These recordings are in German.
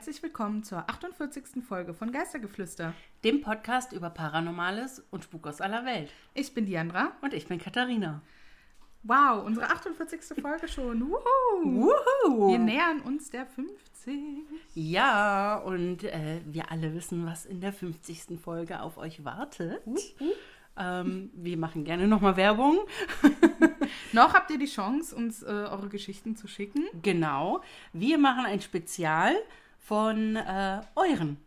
Herzlich willkommen zur 48. Folge von Geistergeflüster. dem Podcast über Paranormales und Spuk aus aller Welt. Ich bin Diandra. Und ich bin Katharina. Wow, unsere 48. Folge schon. Wuhu. Wuhu! Wir nähern uns der 50. Ja, und äh, wir alle wissen, was in der 50. Folge auf euch wartet. Ähm, wir machen gerne nochmal Werbung. Noch habt ihr die Chance, uns äh, eure Geschichten zu schicken. Genau. Wir machen ein Spezial von äh, euren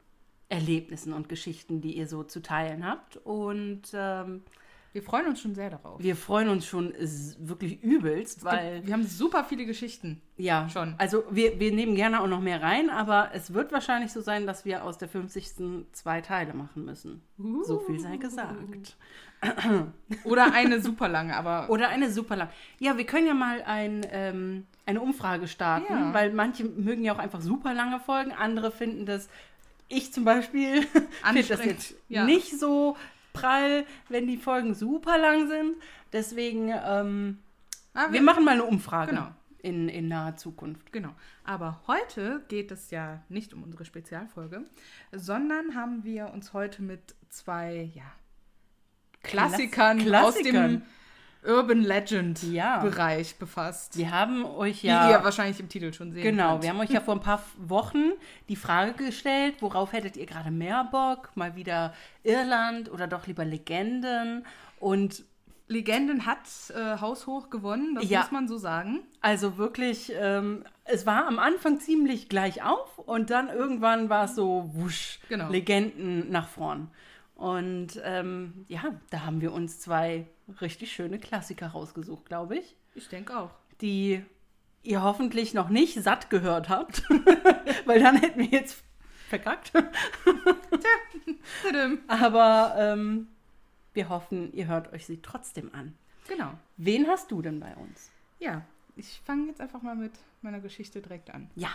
Erlebnissen und Geschichten, die ihr so zu teilen habt. Und ähm, Wir freuen uns schon sehr darauf. wir freuen uns schon wirklich übelst, weil. wir haben super viele Geschichten. Ja, Schon. Also wir, wir nehmen gerne auch noch mehr rein, aber es wird wahrscheinlich so sein, dass wir aus der 50. zwei Teile machen müssen. So viel sei gesagt. Oder eine super lange, aber Oder eine super lang. Ja, wir können ja mal ein, ähm, eine Umfrage starten, Ja. weil manche mögen ja auch einfach super lange Folgen, andere finden das, ich zum Beispiel, finde das jetzt ja. nicht so prall, wenn die Folgen super lang sind. Deswegen, ähm, Ah, wir machen mal eine Umfrage Genau. in, in naher Zukunft. Genau. Aber heute geht es ja nicht um unsere Spezialfolge, sondern haben wir uns heute mit zwei ja, Klassikern, aus Klassikern. dem Urban Legend Ja. Bereich befasst. Wir haben euch Wie ja. ihr wahrscheinlich im Titel schon sehen Genau, könnt. wir haben euch ja vor ein paar Wochen die Frage gestellt, worauf hättet ihr gerade mehr Bock? Mal wieder Irland oder doch lieber Legenden? Und Legenden hat äh, haushoch gewonnen, das Ja. muss man so sagen. also wirklich, ähm, es war am Anfang ziemlich gleich auf und dann irgendwann war es so wusch, Genau. Legenden nach vorn. Und ähm, ja, da haben wir uns zwei richtig schöne Klassiker rausgesucht, glaube ich, Ich denke auch. die ihr hoffentlich noch nicht satt gehört habt, weil dann hätten wir jetzt verkackt. Tadam. Aber ähm, wir hoffen, ihr hört euch sie trotzdem an. Genau. Wen hast du denn bei uns? Ja, ich fange jetzt einfach mal mit meiner Geschichte direkt an. Ja.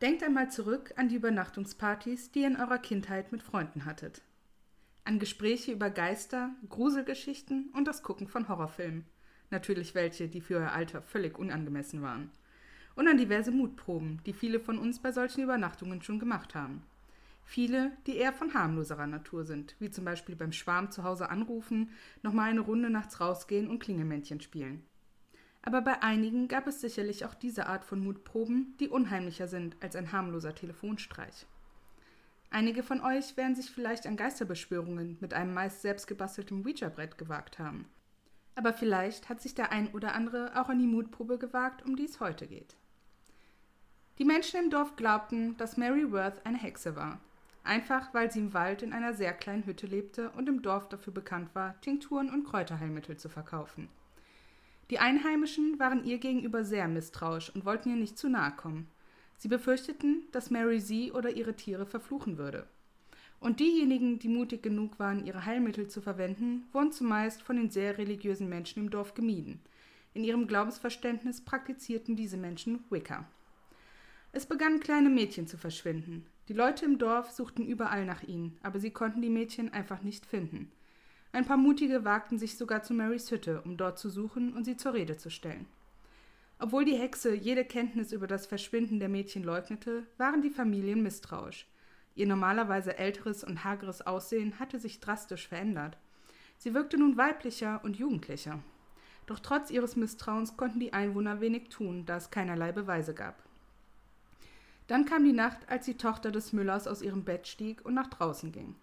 Denkt einmal zurück an die Übernachtungspartys, die ihr in eurer Kindheit mit Freunden hattet. An Gespräche über Geister, Gruselgeschichten und das Gucken von Horrorfilmen. Natürlich welche, die für euer Alter völlig unangemessen waren. Und an diverse Mutproben, die viele von uns bei solchen Übernachtungen schon gemacht haben. Viele, die eher von harmloserer Natur sind, wie zum Beispiel beim Schwarm zu Hause anrufen, nochmal eine Runde nachts rausgehen und Klingelmännchen spielen. Aber bei einigen gab es sicherlich auch diese Art von Mutproben, die unheimlicher sind als ein harmloser Telefonstreich. Einige von euch werden sich vielleicht an Geisterbeschwörungen mit einem meist selbstgebastelten Ouija-Brett gewagt haben. Aber vielleicht hat sich der ein oder andere auch an die Mutprobe gewagt, um die es heute geht. Die Menschen im Dorf glaubten, dass Mary Worth eine Hexe war. Einfach weil sie im Wald in einer sehr kleinen Hütte lebte und im Dorf dafür bekannt war, Tinkturen und Kräuterheilmittel zu verkaufen. Die Einheimischen waren ihr gegenüber sehr misstrauisch und wollten ihr nicht zu nahe kommen. Sie befürchteten, dass Mary sie oder ihre Tiere verfluchen würde. Und diejenigen, die mutig genug waren, ihre Heilmittel zu verwenden, wurden zumeist von den sehr religiösen Menschen im Dorf gemieden. In ihrem Glaubensverständnis praktizierten diese Menschen Wicca. Es begannen kleine Mädchen zu verschwinden. Die Leute im Dorf suchten überall nach ihnen, aber sie konnten die Mädchen einfach nicht finden. Ein paar Mutige wagten sich sogar zu Marys Hütte, um dort zu suchen und sie zur Rede zu stellen. Obwohl die Hexe jede Kenntnis über das Verschwinden der Mädchen leugnete, waren die Familien misstrauisch. Ihr normalerweise älteres und hageres Aussehen hatte sich drastisch verändert. Sie wirkte nun weiblicher und jugendlicher. Doch trotz ihres Misstrauens konnten die Einwohner wenig tun, da es keinerlei Beweise gab. Dann kam die Nacht, als die Tochter des Müllers aus ihrem Bett stieg und nach draußen ging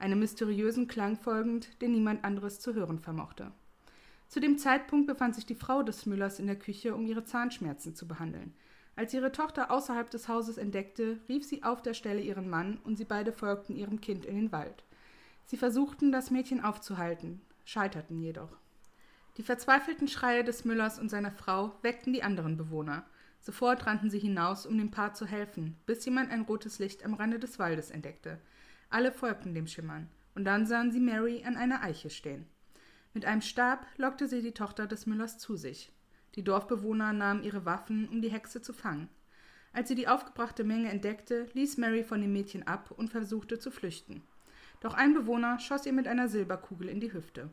einem mysteriösen Klang folgend, den niemand anderes zu hören vermochte. Zu dem Zeitpunkt befand sich die Frau des Müllers in der Küche, um ihre Zahnschmerzen zu behandeln. Als ihre Tochter außerhalb des Hauses entdeckte, rief sie auf der Stelle ihren Mann und sie beide folgten ihrem Kind in den Wald. Sie versuchten, das Mädchen aufzuhalten, scheiterten jedoch. Die verzweifelten Schreie des Müllers und seiner Frau weckten die anderen Bewohner. Sofort rannten sie hinaus, um dem Paar zu helfen, bis jemand ein rotes Licht am Rande des Waldes entdeckte. Alle folgten dem Schimmern, und dann sahen sie Mary an einer Eiche stehen. Mit einem Stab lockte sie die Tochter des Müllers zu sich. Die Dorfbewohner nahmen ihre Waffen, um die Hexe zu fangen. Als sie die aufgebrachte Menge entdeckte, ließ Mary von dem Mädchen ab und versuchte zu flüchten. Doch ein Bewohner schoss ihr mit einer Silberkugel in die Hüfte.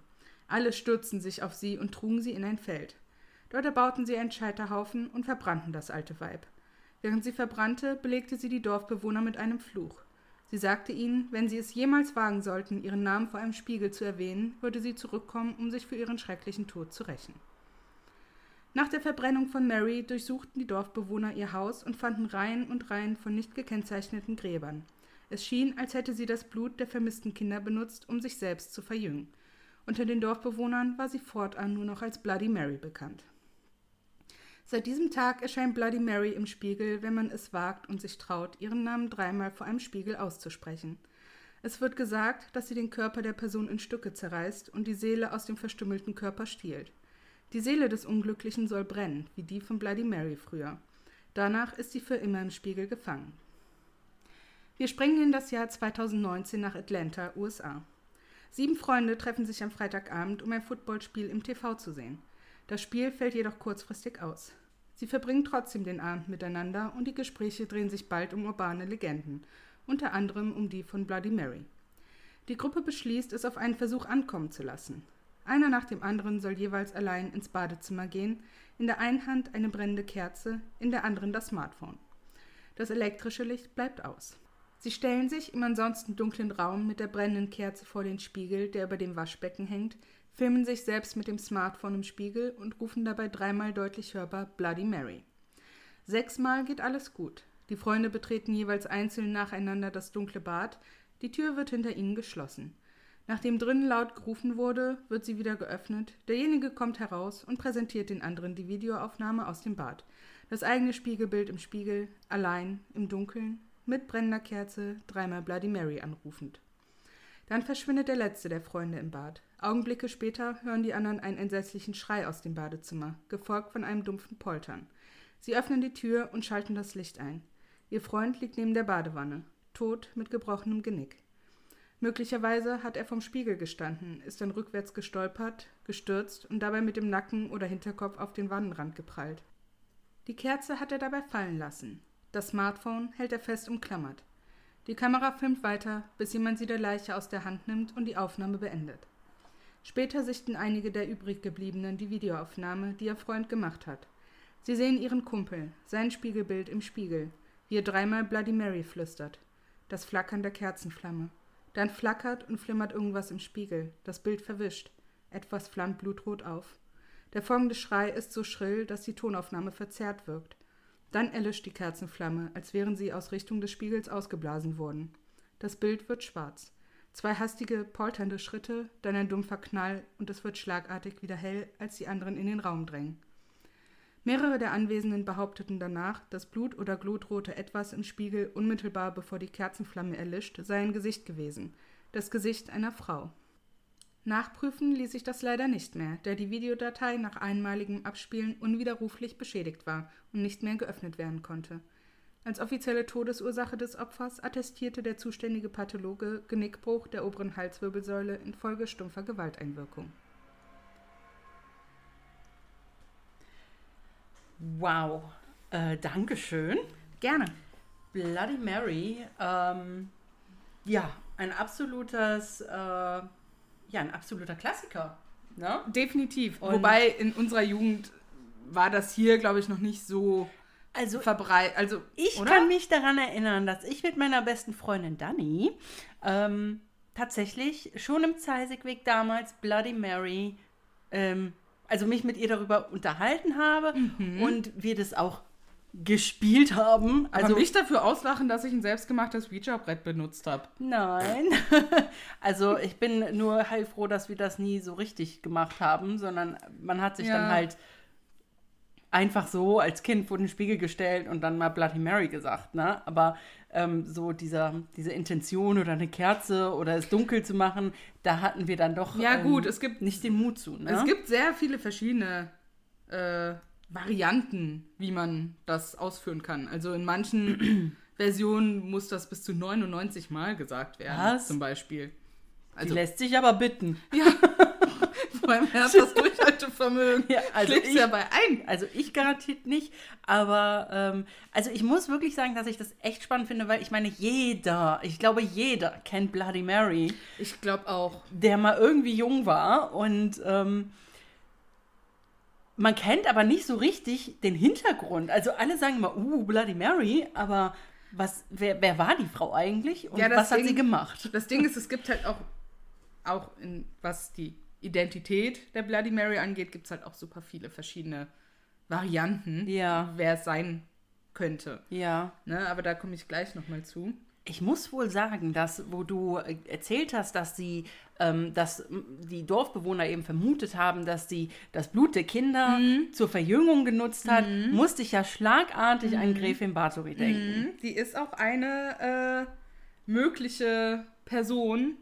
Alle stürzten sich auf sie und trugen sie in ein Feld. Dort erbauten sie einen Scheiterhaufen und verbrannten das alte Weib. Während sie verbrannte, belegte sie die Dorfbewohner mit einem Fluch. Sie sagte ihnen, wenn sie es jemals wagen sollten, ihren Namen vor einem Spiegel zu erwähnen, würde sie zurückkommen, um sich für ihren schrecklichen Tod zu rächen. Nach der Verbrennung von Mary durchsuchten die Dorfbewohner ihr Haus und fanden Reihen und Reihen von nicht gekennzeichneten Gräbern. Es schien, als hätte sie das Blut der vermissten Kinder benutzt, um sich selbst zu verjüngen. Unter den Dorfbewohnern war sie fortan nur noch als Bloody Mary bekannt. Seit diesem Tag erscheint Bloody Mary im Spiegel, wenn man es wagt und sich traut, ihren Namen dreimal vor einem Spiegel auszusprechen. Es wird gesagt, dass sie den Körper der Person in Stücke zerreißt und die Seele aus dem verstümmelten Körper stiehlt. Die Seele des Unglücklichen soll brennen, wie die von Bloody Mary früher. Danach ist sie für immer im Spiegel gefangen. Wir springen in das Jahr 2019 nach Atlanta, USA. Sieben Freunde treffen sich am Freitagabend, um ein Footballspiel im TV zu sehen. Das Spiel fällt jedoch kurzfristig aus. Sie verbringen trotzdem den Abend miteinander und die Gespräche drehen sich bald um urbane Legenden, unter anderem um die von Bloody Mary. Die Gruppe beschließt, es auf einen Versuch ankommen zu lassen. Einer nach dem anderen soll jeweils allein ins Badezimmer gehen, in der einen Hand eine brennende Kerze, in der anderen das Smartphone. Das elektrische Licht bleibt aus. Sie stellen sich im ansonsten dunklen Raum mit der brennenden Kerze vor den Spiegel, der über dem Waschbecken hängt, filmen sich selbst mit dem Smartphone im Spiegel und rufen dabei dreimal deutlich hörbar Bloody Mary. Sechsmal geht alles gut. Die Freunde betreten jeweils einzeln nacheinander das dunkle Bad, die Tür wird hinter ihnen geschlossen. Nachdem drinnen laut gerufen wurde, wird sie wieder geöffnet, derjenige kommt heraus und präsentiert den anderen die Videoaufnahme aus dem Bad. Das eigene Spiegelbild im Spiegel, allein, im Dunkeln, mit brennender Kerze, dreimal Bloody Mary anrufend. Dann verschwindet der letzte der Freunde im Bad. Augenblicke später hören die anderen einen entsetzlichen Schrei aus dem Badezimmer, gefolgt von einem dumpfen Poltern. Sie öffnen die Tür und schalten das Licht ein. Ihr Freund liegt neben der Badewanne, tot mit gebrochenem Genick. Möglicherweise hat er vom Spiegel gestanden, ist dann rückwärts gestolpert, gestürzt und dabei mit dem Nacken oder Hinterkopf auf den Wannenrand geprallt. Die Kerze hat er dabei fallen lassen. Das Smartphone hält er fest umklammert. Die Kamera filmt weiter, bis jemand sie der Leiche aus der Hand nimmt und die Aufnahme beendet. Später sichten einige der übrig gebliebenen die Videoaufnahme, die ihr Freund gemacht hat. Sie sehen ihren Kumpel, sein Spiegelbild im Spiegel, wie er dreimal Bloody Mary flüstert. Das Flackern der Kerzenflamme. Dann flackert und flimmert irgendwas im Spiegel, das Bild verwischt. Etwas flammt blutrot auf. Der folgende Schrei ist so schrill, dass die Tonaufnahme verzerrt wirkt. Dann erlischt die Kerzenflamme, als wären sie aus Richtung des Spiegels ausgeblasen worden. Das Bild wird schwarz. Zwei hastige, polternde Schritte, dann ein dumpfer Knall und es wird schlagartig wieder hell, als die anderen in den Raum drängen. Mehrere der Anwesenden behaupteten danach, das Blut- oder glutrote Etwas im Spiegel unmittelbar bevor die Kerzenflamme erlischt, sei ein Gesicht gewesen. Das Gesicht einer Frau. Nachprüfen ließ sich das leider nicht mehr, da die Videodatei nach einmaligem Abspielen unwiderruflich beschädigt war und nicht mehr geöffnet werden konnte. Als offizielle Todesursache des Opfers attestierte der zuständige Pathologe Genickbruch der oberen Halswirbelsäule infolge stumpfer Gewalteinwirkung. Wow, äh, Dankeschön. Gerne. Bloody Mary, ähm, ja, ein absolutes äh, ja ein absoluter Klassiker. Ne? Definitiv. Und Wobei in unserer Jugend war das hier, glaube ich, noch nicht so also, verbreitet. Also, ich oder? kann mich daran erinnern, dass ich mit meiner besten Freundin Dani ähm, tatsächlich schon im Zeisigweg damals Bloody Mary, ähm, also mich mit ihr darüber unterhalten habe mhm. und wir das auch gespielt haben. Also Aber mich dafür auslachen, dass ich ein selbstgemachtes Ouija-Brett benutzt habe. Nein. also ich bin nur heilfroh, dass wir das nie so richtig gemacht haben, sondern man hat sich ja. dann halt einfach so als Kind vor den Spiegel gestellt und dann mal Bloody Mary gesagt, ne? Aber ähm, so dieser, diese Intention oder eine Kerze oder es dunkel zu machen, da hatten wir dann doch ja, ähm, gut, es gibt, nicht den Mut zu. Ne? Es gibt sehr viele verschiedene äh, Varianten, wie man das ausführen kann. Also in manchen Versionen muss das bis zu 99 Mal gesagt werden, Was? zum Beispiel. Also, Die lässt sich aber bitten. Ja. Vor allem hat das Durchhaltevermögen. Ja, also ich, ja bei ein. Also ich garantiert nicht, aber ähm, also ich muss wirklich sagen, dass ich das echt spannend finde, weil ich meine, jeder, ich glaube, jeder kennt Bloody Mary. Ich glaube auch. Der mal irgendwie jung war und ähm, man kennt aber nicht so richtig den Hintergrund. Also alle sagen immer, uh, Bloody Mary, aber was, wer, wer war die Frau eigentlich und Ja, was hat Ding- sie gemacht? Das Ding ist, es gibt halt auch, auch in, was die Identität der Bloody Mary angeht, gibt es halt auch super viele verschiedene Varianten, Ja. wer es sein könnte. Ja. Ne? Aber da komme ich gleich nochmal zu. Ich muss wohl sagen, dass, wo du äh, erzählt hast, dass sie, ähm, dass die Dorfbewohner eben vermutet haben, dass sie das Blut der Kinder zur Verjüngung genutzt hat, musste ich ja schlagartig an Gräfin Bathory denken. Sie ist auch eine äh, mögliche Person,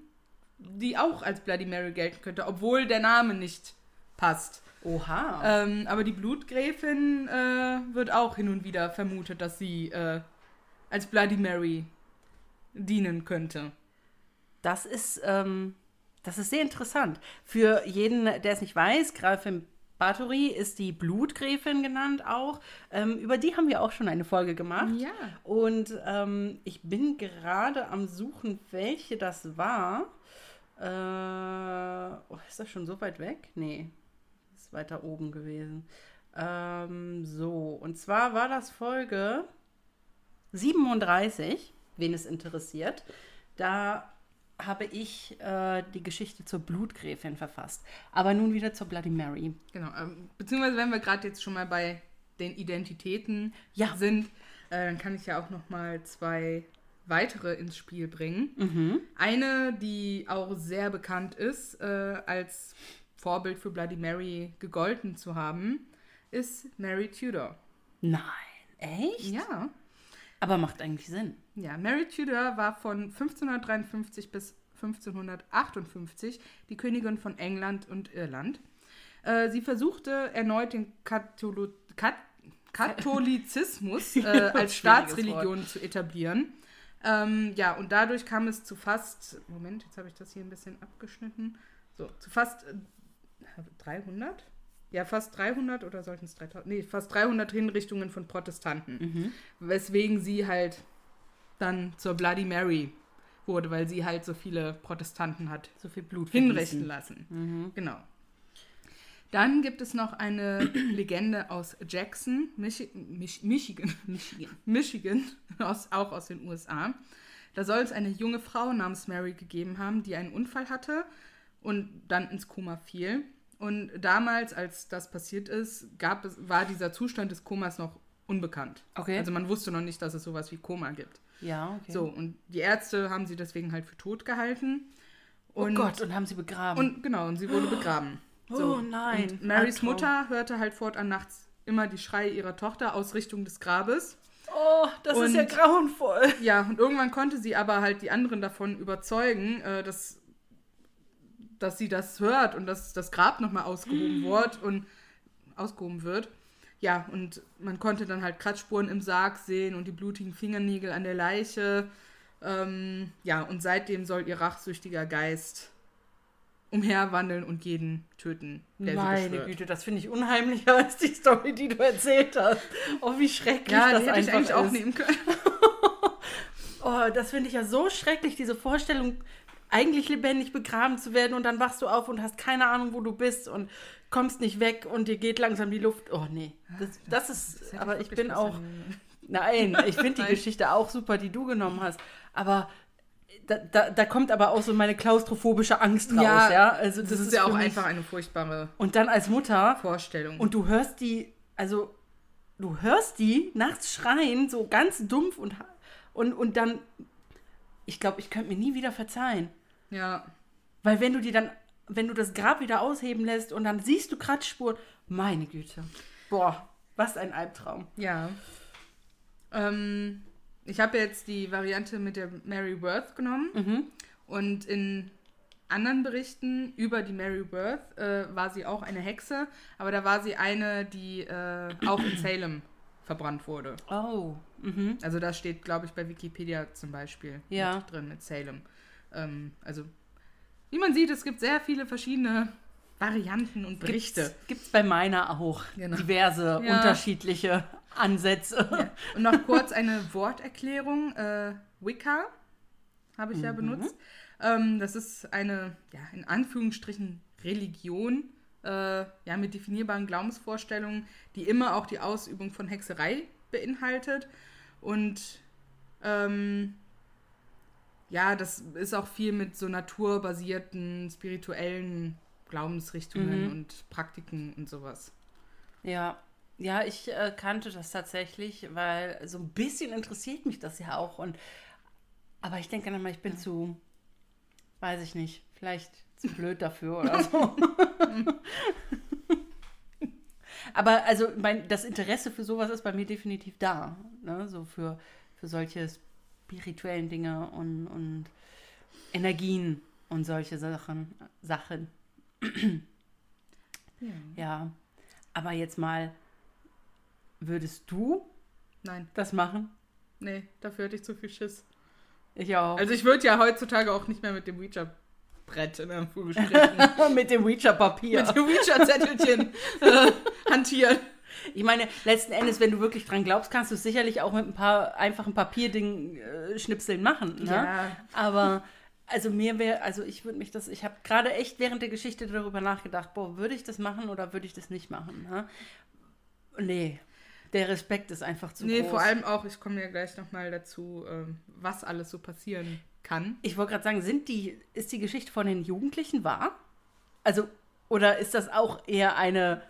die auch als Bloody Mary gelten könnte, obwohl der Name nicht passt. Oha. Ähm, aber die Blutgräfin äh, wird auch hin und wieder vermutet, dass sie äh, als Bloody Mary dienen könnte. Das ist, ähm, das ist sehr interessant. Für jeden, der es nicht weiß, Gräfin Bathory ist die Blutgräfin genannt auch. Ähm, über die haben wir auch schon eine Folge gemacht. Ja. Und ähm, ich bin gerade am Suchen, welche das war. Äh, oh, ist das schon so weit weg? Nee, ist weiter oben gewesen. Ähm, so, und zwar war das Folge 37, wen es interessiert. Da habe ich äh, die Geschichte zur Blutgräfin verfasst. Aber nun wieder zur Bloody Mary. Genau. Ähm, beziehungsweise, wenn wir gerade jetzt schon mal bei den Identitäten Ja. sind, äh, dann kann ich ja auch noch mal zwei weitere ins Spiel bringen. Mhm. Eine, die auch sehr bekannt ist, äh, als Vorbild für Bloody Mary gegolten zu haben, ist Mary Tudor. Nein, echt? Ja. Aber macht eigentlich Sinn. Ja, Mary Tudor war von 1553 bis 1558 die Königin von England und Irland. Äh, sie versuchte erneut den Katholo Kat Katholizismus äh, als Staatsreligion zu etablieren. Ähm, ja, und dadurch kam es zu fast, Moment, jetzt habe ich das hier ein bisschen abgeschnitten, so, zu fast äh, 300? Ja, fast 300 oder sollten es 3000? Nee, fast 300 Hinrichtungen von Protestanten. Weswegen sie halt dann zur Bloody Mary wurde, weil sie halt so viele Protestanten hat So viel Blut hinrichten lassen. Genau. Dann gibt es noch eine Legende aus Jackson, Michi Mich Michigan, Michigan. Michigan aus, auch aus den USA. Da soll es eine junge Frau namens Mary gegeben haben, die einen Unfall hatte und dann ins Koma fiel. Und damals, als das passiert ist, gab es, war dieser Zustand des Komas noch unbekannt. Okay. Also man wusste noch nicht, dass es sowas wie Koma gibt. Ja, okay. So, und die Ärzte haben sie deswegen halt für tot gehalten. oh Und, Gott, und haben sie begraben. Und genau, und sie wurde begraben. Oh nein, Und Marys Albtraum. Mutter hörte halt fortan nachts immer die Schreie ihrer Tochter aus Richtung des Grabes. oh, das ist ja Und- grauenvoll. Ja, und irgendwann konnte sie aber halt die anderen davon überzeugen, äh, dass, dass sie das hört und dass das Grab nochmal ausgehoben wird und ausgehoben wird. Ja, und man konnte dann halt Kratzspuren im Sarg sehen und die blutigen Fingernägel an der Leiche. Ähm, ja, und seitdem soll ihr rachsüchtiger Geist umherwandeln und jeden töten, der sie Meine beschwört. Güte, das finde ich unheimlicher als die Story, die du erzählt hast. Oh, wie schrecklich Ja, das hätte ich eigentlich auch ist. nehmen können. Oh, das finde ich ja so schrecklich, diese Vorstellung, eigentlich lebendig begraben zu werden und dann wachst du auf und hast keine Ahnung, wo du bist und kommst nicht weg und dir geht langsam die Luft. Oh nee, das, das ist, hätte aber ich bin auch, nein, ich finde die. Geschichte auch super, die du genommen hast, aber da, da, da kommt aber auch so meine klaustrophobische Angst raus, ja. Also das, ist ja für auch einfach eine furchtbare Und dann als Mutter Vorstellung. und du hörst die, also du hörst die nachts schreien, so ganz dumpf und, und, und dann, ich glaube, ich könnte mir nie wieder verzeihen. ja, Weil wenn du die dann, wenn du das Grab wieder ausheben lässt und dann siehst du Kratzspuren, meine Güte. Boah, was ein Albtraum. ja. Ähm, ich habe jetzt die Variante mit der Mary Worth genommen Mhm. und in anderen Berichten über die Mary Worth äh, war sie auch eine Hexe, aber da war sie eine, die äh, auch in Salem verbrannt wurde. Oh. Mhm. Also da steht, glaube ich, bei Wikipedia zum Beispiel Ja. mit drin mit Salem. Ähm, also wie man sieht, es gibt sehr viele verschiedene Varianten und Berichte. Gibt es bei meiner auch Genau. diverse Ja. unterschiedliche Ansätze. Und noch kurz eine Worterklärung. Äh, Wicca habe ich ja benutzt. Ähm, das ist eine, ja, in Anführungsstrichen Religion, äh, ja, mit definierbaren Glaubensvorstellungen, die immer auch die Ausübung von Hexerei beinhaltet. Und ähm, ja, das ist auch viel mit so naturbasierten, spirituellen Glaubensrichtungen Mhm. und Praktiken und sowas. Ja, ja, ich äh, kannte das tatsächlich, weil so ein bisschen interessiert mich das ja auch. Und, aber ich denke dann mal, ich bin zu, weiß ich nicht, vielleicht zu blöd dafür oder so. aber also mein, das Interesse für sowas ist bei mir definitiv da. Ne? So für, für solche spirituellen Dinge und, und Energien und solche Sachen. Sachen. Ja. Ja, aber jetzt mal, würdest du Nein, das machen? nee, dafür hatte ich zu viel Schiss. Ich auch. Also ich würde ja heutzutage auch nicht mehr mit dem Ouija-Brett in Anführungsstrichen, mit dem Ouija-Papier. mit dem Ouija-Zettelchen äh, hantieren. Ich meine, letzten Endes, wenn du wirklich dran glaubst, kannst du es sicherlich auch mit ein paar einfachen Papierdingen äh, Schnipseln machen. Ne? Ja. Aber also mir wäre, also ich würde mich das, ich habe gerade echt während der Geschichte darüber nachgedacht, boah, würde ich das machen oder würde ich das nicht machen? Ne? Nee, der Respekt ist einfach zu Nee, groß. vor allem auch, ich komme ja gleich nochmal dazu, ähm, was alles so passieren kann. Ich wollte gerade sagen, sind die, ist die Geschichte von den Jugendlichen wahr? Also, oder ist das auch eher eine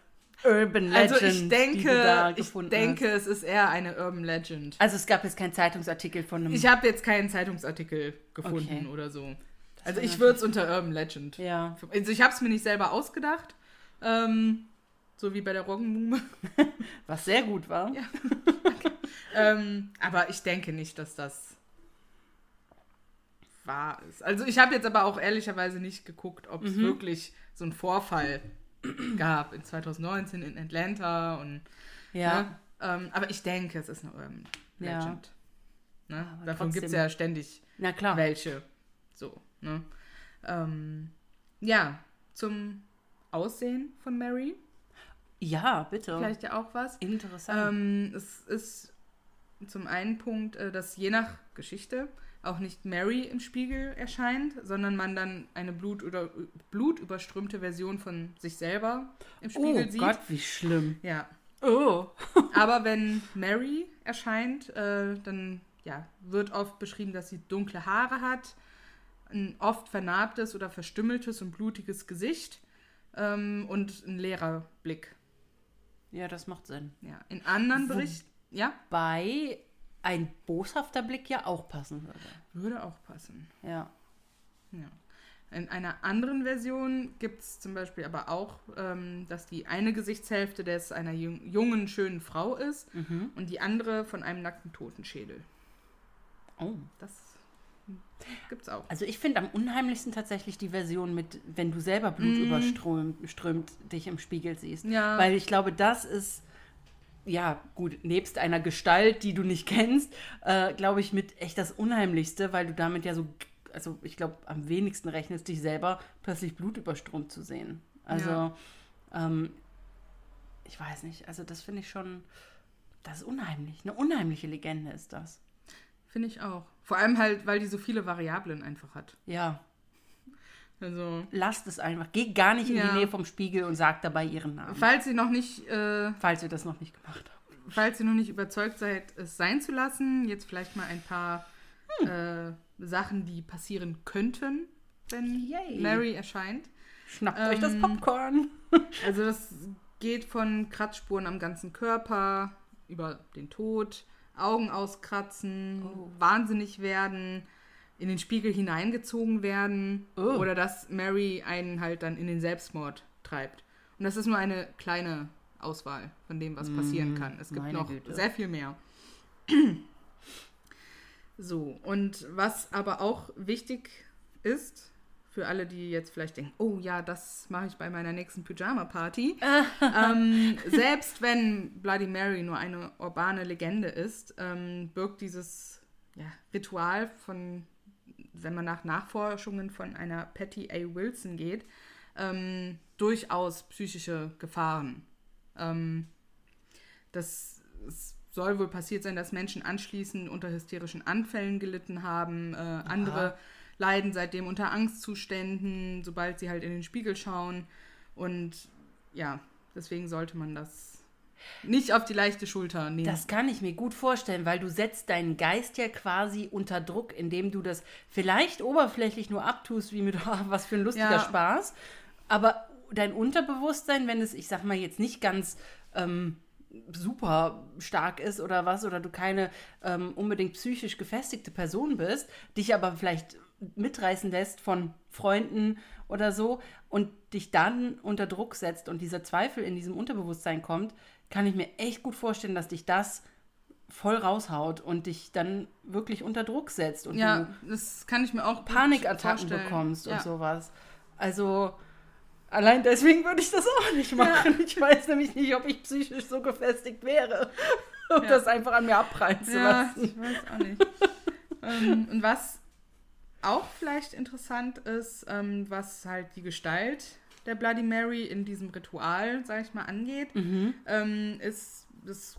Urban Legend, Also ich die du da denke, ich denke, hast? es ist eher eine Urban Legend. Also es gab jetzt keinen Zeitungsartikel von einem... Ich habe jetzt keinen Zeitungsartikel gefunden Okay. oder so. Also ich würde es unter Urban Legend. ja, Also ich habe es mir nicht selber ausgedacht. Ähm, so wie bei der Roggenmume. was sehr gut war. Ja. ähm, aber ich denke nicht, dass das wahr ist. Also ich habe jetzt aber auch ehrlicherweise nicht geguckt, ob es Mhm. wirklich so einen Vorfall gab in 2019 in Atlanta und Ja, ne? ähm, aber ich denke, es ist eine Ja. Legend. Ne? Aber Davon gibt es ja ständig na klar. welche. So, ne? Ähm, ja, zum Aussehen von Mary. Ja, bitte. Vielleicht ja auch was. Interessant. Ähm, es ist zum einen Punkt, äh, dass je nach Geschichte auch nicht Mary im Spiegel erscheint, sondern man dann eine Blut oder, blutüberströmte Version von sich selber im oh Spiegel sieht. Gott, wie schlimm. Ja. Oh. Aber wenn Mary erscheint, äh, dann ja, wird oft beschrieben, dass sie dunkle Haare hat, ein oft vernarbtes oder verstümmeltes und blutiges Gesicht ähm, und ein leerer Blick. Ja, das macht Sinn. Ja. In anderen Berichten, ja, Bei ein boshafter Blick ja auch passen würde. würde auch passen. Ja. Ja. In einer anderen Version gibt es zum Beispiel aber auch, ähm, dass die eine Gesichtshälfte des einer jung, jungen, schönen Frau ist Mhm. und die andere von einem nackten Totenschädel. Oh. Das gibt's auch. Also ich finde am unheimlichsten tatsächlich die Version mit, wenn du selber Blut Mm. überströmt strömt, dich im Spiegel siehst. Ja. Weil ich glaube, das ist, ja gut, nebst einer Gestalt, die du nicht kennst, äh, glaube ich, mit echt das Unheimlichste, weil du damit ja so, also ich glaube, am wenigsten rechnest, dich selber plötzlich blutüberströmt zu sehen. Also, Ja. ähm, ich weiß nicht, also das finde ich schon, das ist unheimlich. Eine unheimliche Legende ist das. Finde ich auch. Vor allem halt, weil die so viele Variablen einfach hat. Ja, Also, lasst es einfach. Geh gar nicht in Ja. die Nähe vom Spiegel und sag dabei ihren Namen. falls ihr noch nicht, äh, Falls ihr das noch nicht gemacht habt. falls ihr noch nicht überzeugt seid, es sein zu lassen, jetzt vielleicht mal ein paar äh, Sachen, die passieren könnten, wenn Yay. Mary erscheint. Schnappt euch das Ähm, Popcorn. Also das geht von Kratzspuren am ganzen Körper, über den Tod, Augen auskratzen, Oh. wahnsinnig werden, in den Spiegel hineingezogen werden Oh. oder dass Mary einen halt dann in den Selbstmord treibt. Und das ist nur eine kleine Auswahl von dem, was passieren Mm, kann. Es gibt meine noch Güte. sehr viel mehr. So, und was aber auch wichtig ist, für alle, die jetzt vielleicht denken, oh ja, das mache ich bei meiner nächsten Pyjama-Party. ähm, selbst wenn Bloody Mary nur eine urbane Legende ist, ähm, birgt dieses ja, Ritual von, wenn man nach Nachforschungen von einer Patty A. Wilson geht, ähm, durchaus psychische Gefahren. Ähm, das es soll wohl passiert sein, dass Menschen anschließend unter hysterischen Anfällen gelitten haben. Äh, andere leiden seitdem unter Angstzuständen, sobald sie halt in den Spiegel schauen. Und ja, deswegen sollte man das nicht auf die leichte Schulter nehmen. Das kann ich mir gut vorstellen, weil du setzt deinen Geist ja quasi unter Druck, indem du das vielleicht oberflächlich nur abtust, wie mit oh, was für ein lustiger ja. Spaß. Aber dein Unterbewusstsein, wenn es, ich sag mal, jetzt nicht ganz ähm, super stark ist oder was, oder du keine ähm, unbedingt psychisch gefestigte Person bist, dich aber vielleicht mitreißen lässt von Freunden oder so und dich dann unter Druck setzt und dieser Zweifel in diesem Unterbewusstsein kommt, kann ich mir echt gut vorstellen, dass dich das voll raushaut und dich dann wirklich unter Druck setzt und ja, das kann ich mir auch Panikattacken bekommst ja. und sowas. Also allein deswegen würde ich das auch nicht machen. Ja. Ich weiß nämlich nicht, ob ich psychisch so gefestigt wäre, um ja. das einfach an mir abprallen zu lassen. Ich weiß auch nicht. ähm, und was auch vielleicht interessant ist, ähm, was halt die Gestalt der Bloody Mary in diesem Ritual, sage ich mal, angeht, mhm. ähm, ist, das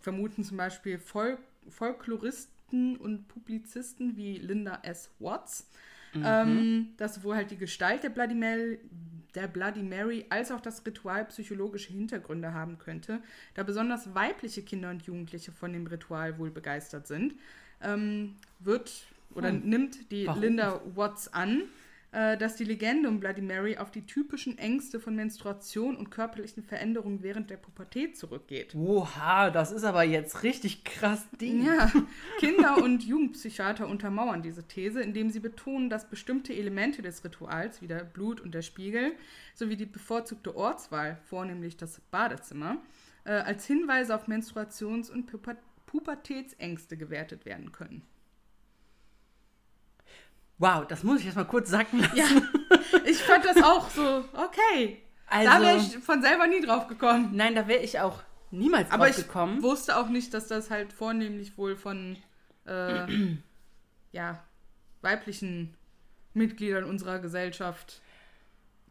vermuten zum Beispiel Folk Folkloristen und Publizisten wie Linda S. Watts, mhm. ähm, dass sowohl halt die Gestalt der Bloody, Mary, der Bloody Mary als auch das Ritual psychologische Hintergründe haben könnte, da besonders weibliche Kinder und Jugendliche von dem Ritual wohl begeistert sind, ähm, wird oder hm. nimmt die Warum? Linda Watts an, äh, dass die Legende um Bloody Mary auf die typischen Ängste von Menstruation und körperlichen Veränderungen während der Pubertät zurückgeht. Oha, das ist aber jetzt richtig krass Ding. Ja, Kinder- und Jugendpsychiater untermauern diese These, indem sie betonen, dass bestimmte Elemente des Rituals, wie der Blut und der Spiegel, sowie die bevorzugte Ortswahl, vornehmlich das Badezimmer, äh, als Hinweise auf Menstruations- und Puber Pubertätsängste gewertet werden können. Wow, das muss ich jetzt mal kurz sacken lassen. Ja, ich fand das auch so, okay. Also, da wäre ich von selber nie drauf gekommen. Nein, da wäre ich auch niemals drauf gekommen. Aber ich wusste auch nicht, dass das halt vornehmlich wohl von äh, ja, weiblichen Mitgliedern unserer Gesellschaft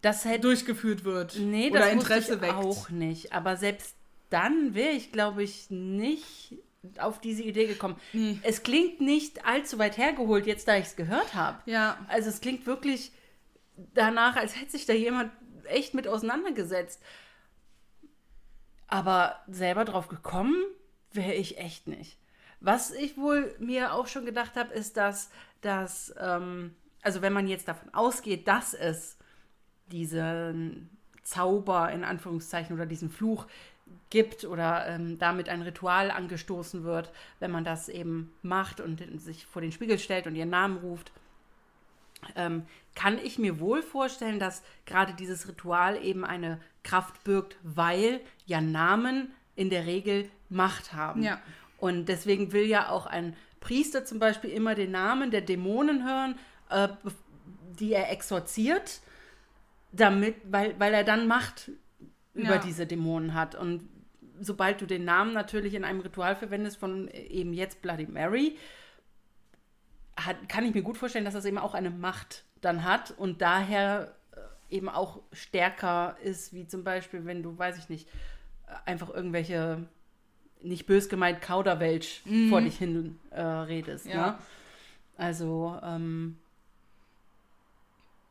das hätte, durchgeführt wird. Nee, das oder Interesse ich weckt. auch nicht. Aber selbst dann wäre ich, glaube ich, nicht auf diese Idee gekommen. Nee. Es klingt nicht allzu weit hergeholt, jetzt da ich es gehört habe. Ja. Also es klingt wirklich danach, als hätte sich da jemand echt mit auseinandergesetzt. Aber selber drauf gekommen wäre ich echt nicht. Was ich wohl mir auch schon gedacht habe, ist, dass, dass ähm, also wenn man jetzt davon ausgeht, dass es diesen Zauber in Anführungszeichen oder diesen Fluch gibt oder ähm, damit ein Ritual angestoßen wird, wenn man das eben macht und sich vor den Spiegel stellt und ihren Namen ruft, ähm, kann ich mir wohl vorstellen, dass gerade dieses Ritual eben eine Kraft birgt, weil ja Namen in der Regel Macht haben. Ja. Und deswegen will ja auch ein Priester zum Beispiel immer den Namen der Dämonen hören, äh, die er exorziert, damit, weil, weil er dann Macht über ja. diese Dämonen hat. Und sobald du den Namen natürlich in einem Ritual verwendest von eben jetzt Bloody Mary, hat, kann ich mir gut vorstellen, dass das eben auch eine Macht dann hat und daher äh, eben auch stärker ist, wie zum Beispiel, wenn du, weiß ich nicht, einfach irgendwelche nicht bös gemeint Kauderwelsch mhm. vor dich hin äh, redest. Ja. Ne? Also, ähm,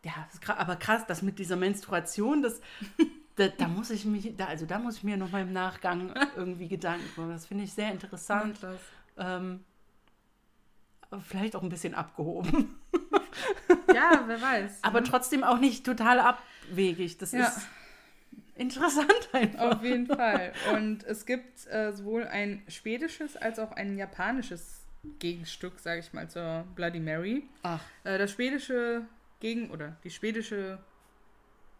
ja, aber krass, das mit dieser Menstruation, das da, da, muss ich mich, da, also da muss ich mir noch mal im Nachgang irgendwie Gedanken machen. Das finde ich sehr interessant. Ähm, vielleicht auch ein bisschen abgehoben. ja, wer weiß. Aber ne? trotzdem auch nicht total abwegig. Das ja. ist interessant einfach. Auf jeden Fall. Und es gibt äh, sowohl ein schwedisches als auch ein japanisches Gegenstück, sage ich mal, zur Bloody Mary. Ach. Äh, das schwedische Gegen- oder die schwedische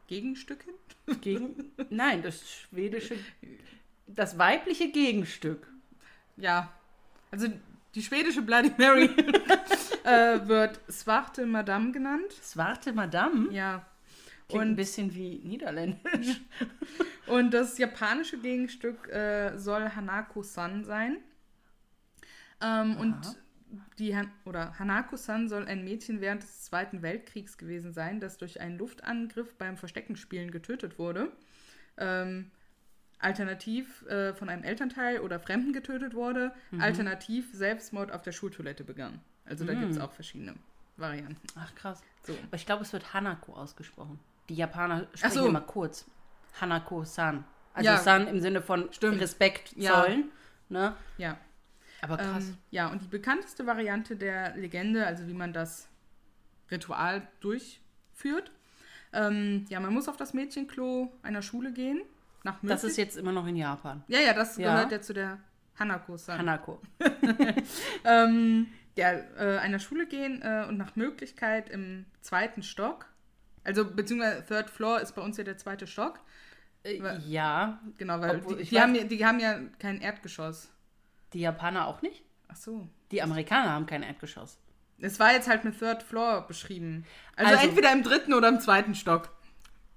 Gegenstücken? Gegen, nein, das schwedische, das weibliche Gegenstück. Ja, also die schwedische Bloody Mary äh, wird Swarte Madame genannt. Swarte Madame? Ja. Klingt und ein bisschen wie niederländisch. und das japanische Gegenstück äh, soll Hanako-san sein. Ähm, und die Han oder Hanako-san soll ein Mädchen während des Zweiten Weltkriegs gewesen sein, das durch einen Luftangriff beim Versteckenspielen getötet wurde. Ähm, alternativ äh, von einem Elternteil oder Fremden getötet wurde. Mhm. Alternativ Selbstmord auf der Schultoilette begann. Also da mhm. gibt es auch verschiedene Varianten. Ach krass. So. Aber ich glaube, es wird Hanako ausgesprochen. Die Japaner sprechen so. immer kurz. Hanako-san. Also Ja. San im Sinne von Stimmt. Respekt Ja. zollen. Ne? Ja. Aber krass. Ähm, ja, und die bekannteste Variante der Legende, also wie man das Ritual durchführt, ähm, ja, man muss auf das Mädchenklo einer Schule gehen. Nach das ist jetzt immer noch in Japan. Ja, ja, das Ja. gehört ja zu der Hanako-san. Hanako. ähm, ja, äh, einer Schule gehen äh, und nach Möglichkeit im zweiten Stock. Also, beziehungsweise Third Floor ist bei uns ja der zweite Stock. Äh, ja, Genau, weil Obwohl, die, die, haben ja, die haben ja kein Erdgeschoss. Die Japaner auch nicht. Ach so. Die Amerikaner haben kein Erdgeschoss. Es war jetzt halt mit Third Floor beschrieben. Also, Also- entweder im dritten oder im zweiten Stock.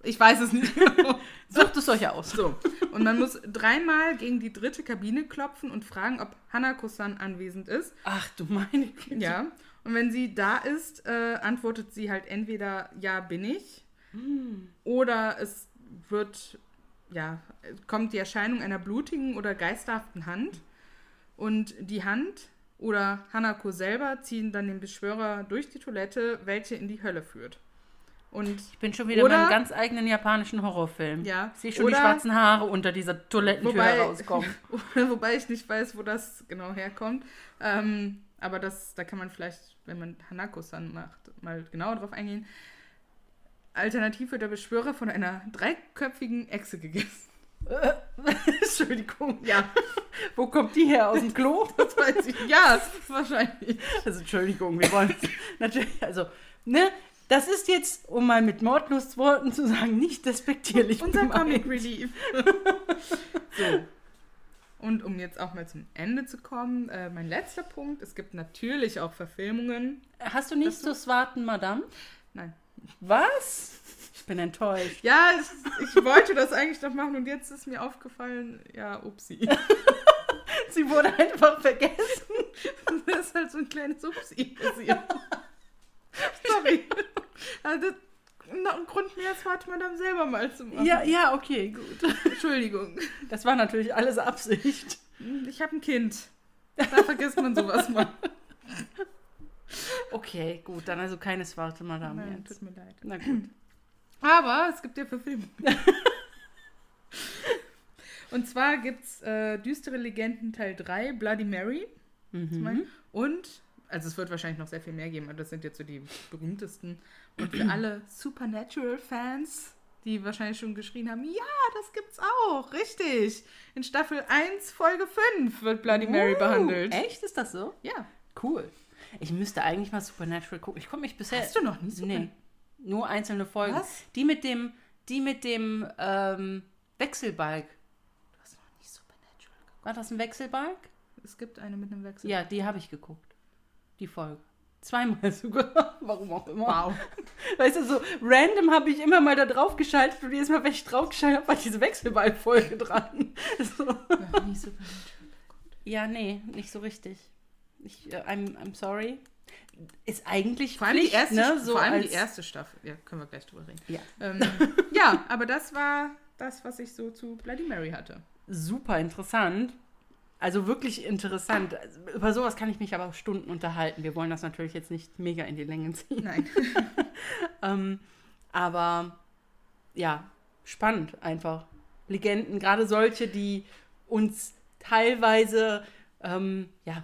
Ich weiß es nicht. Sucht es euch aus. so. Und man muss dreimal gegen die dritte Kabine klopfen und fragen, ob Hanako-san anwesend ist. Ach du meine Güte. Ja. Und wenn sie da ist, äh, antwortet sie halt entweder ja, bin ich. Oder es wird, ja, kommt die Erscheinung einer blutigen oder geisterhaften Hand. Und die Hand oder Hanako selber ziehen dann den Beschwörer durch die Toilette, welche in die Hölle führt. Und Ich bin schon wieder Oder- in meinem ganz eigenen japanischen Horrorfilm. Ja. Ich sehe schon die Oder- schwarzen Haare unter dieser Toilettentür Wobei, rauskommen. wobei ich nicht weiß, wo das genau herkommt. Ähm, aber das, da kann man vielleicht, wenn man Hanako-san macht, mal genauer drauf eingehen. Alternativ wird der Beschwörer von einer dreiköpfigen Echse gegessen. Entschuldigung. Ja, Wo kommt die her? Aus dem Klo? das weiß ich. Ja, wahrscheinlich. Also Entschuldigung, wir wollen natürlich, also, ne, das ist jetzt, um mal mit Mordlustworten zu sagen, nicht despektierlich. Unser. Comic Relief. so. Und um jetzt auch mal zum Ende zu kommen, äh, mein letzter Punkt, es gibt natürlich auch Verfilmungen. Hast du nicht so Swarten, Madame? Nein. Was? Ich bin enttäuscht. Ja, ich, ich wollte das eigentlich noch machen und jetzt ist mir aufgefallen, ja, upsi. Sie wurde einfach vergessen. Das ist halt so ein kleines Upsi passiert. Sorry. Also, noch ein Grund mehr, man dann selber mal zu machen. Ja, ja, okay, gut. Entschuldigung. Das war natürlich alles Absicht. Ich habe ein Kind. Da vergisst man sowas mal. Okay, gut, dann also keine Swarte, Madame Nein, jetzt. tut mir leid. Na gut. Aber es gibt ja Verfilmungen. Und zwar gibt es äh, Düstere Legenden Teil 3, Bloody Mary. Mhm. Und, also es wird wahrscheinlich noch sehr viel mehr geben, aber das sind jetzt so die berühmtesten. Und für alle Supernatural-Fans, die wahrscheinlich schon geschrien haben, ja, das gibt's auch, richtig. In Staffel 1, Folge 5 wird Bloody Mary Oh, behandelt. Echt? Ist das so? Ja. Cool. Ich müsste eigentlich mal Supernatural gucken. Ich konnte mich bisher. Hast du noch nie Super- Nee. Nur einzelne Folgen. Was? Die mit dem, die mit dem ähm, Wechselbalg. Du hast noch nie Supernatural geguckt. War das ein Wechselbalg? Es gibt eine mit einem Wechsel. Ja, die habe ich geguckt. Die Folge. Zweimal sogar. Warum auch immer. Wow. Weißt du, so random habe ich immer mal da drauf geschaltet und jedes Mal, wenn ich drauf geschaltet habe, war diese Wechselball-Folge dran. So. Noch nie Supernatural. Ja, nee, nicht so richtig. Ich, äh, I'm, I'm sorry. Ist eigentlich Vor allem, die Pflicht, erste, ne? So vor allem die erste Staffel. Ja, können wir gleich drüber reden. Ja. Ähm, ja, aber das war das, was ich so zu Bloody Mary hatte. Super interessant. Also wirklich interessant. Über sowas kann ich mich aber Stunden unterhalten. Wir wollen das natürlich jetzt nicht mega in die Länge ziehen. Nein. Ähm, aber ja, spannend einfach. Legenden, gerade solche, die uns teilweise ähm, ja,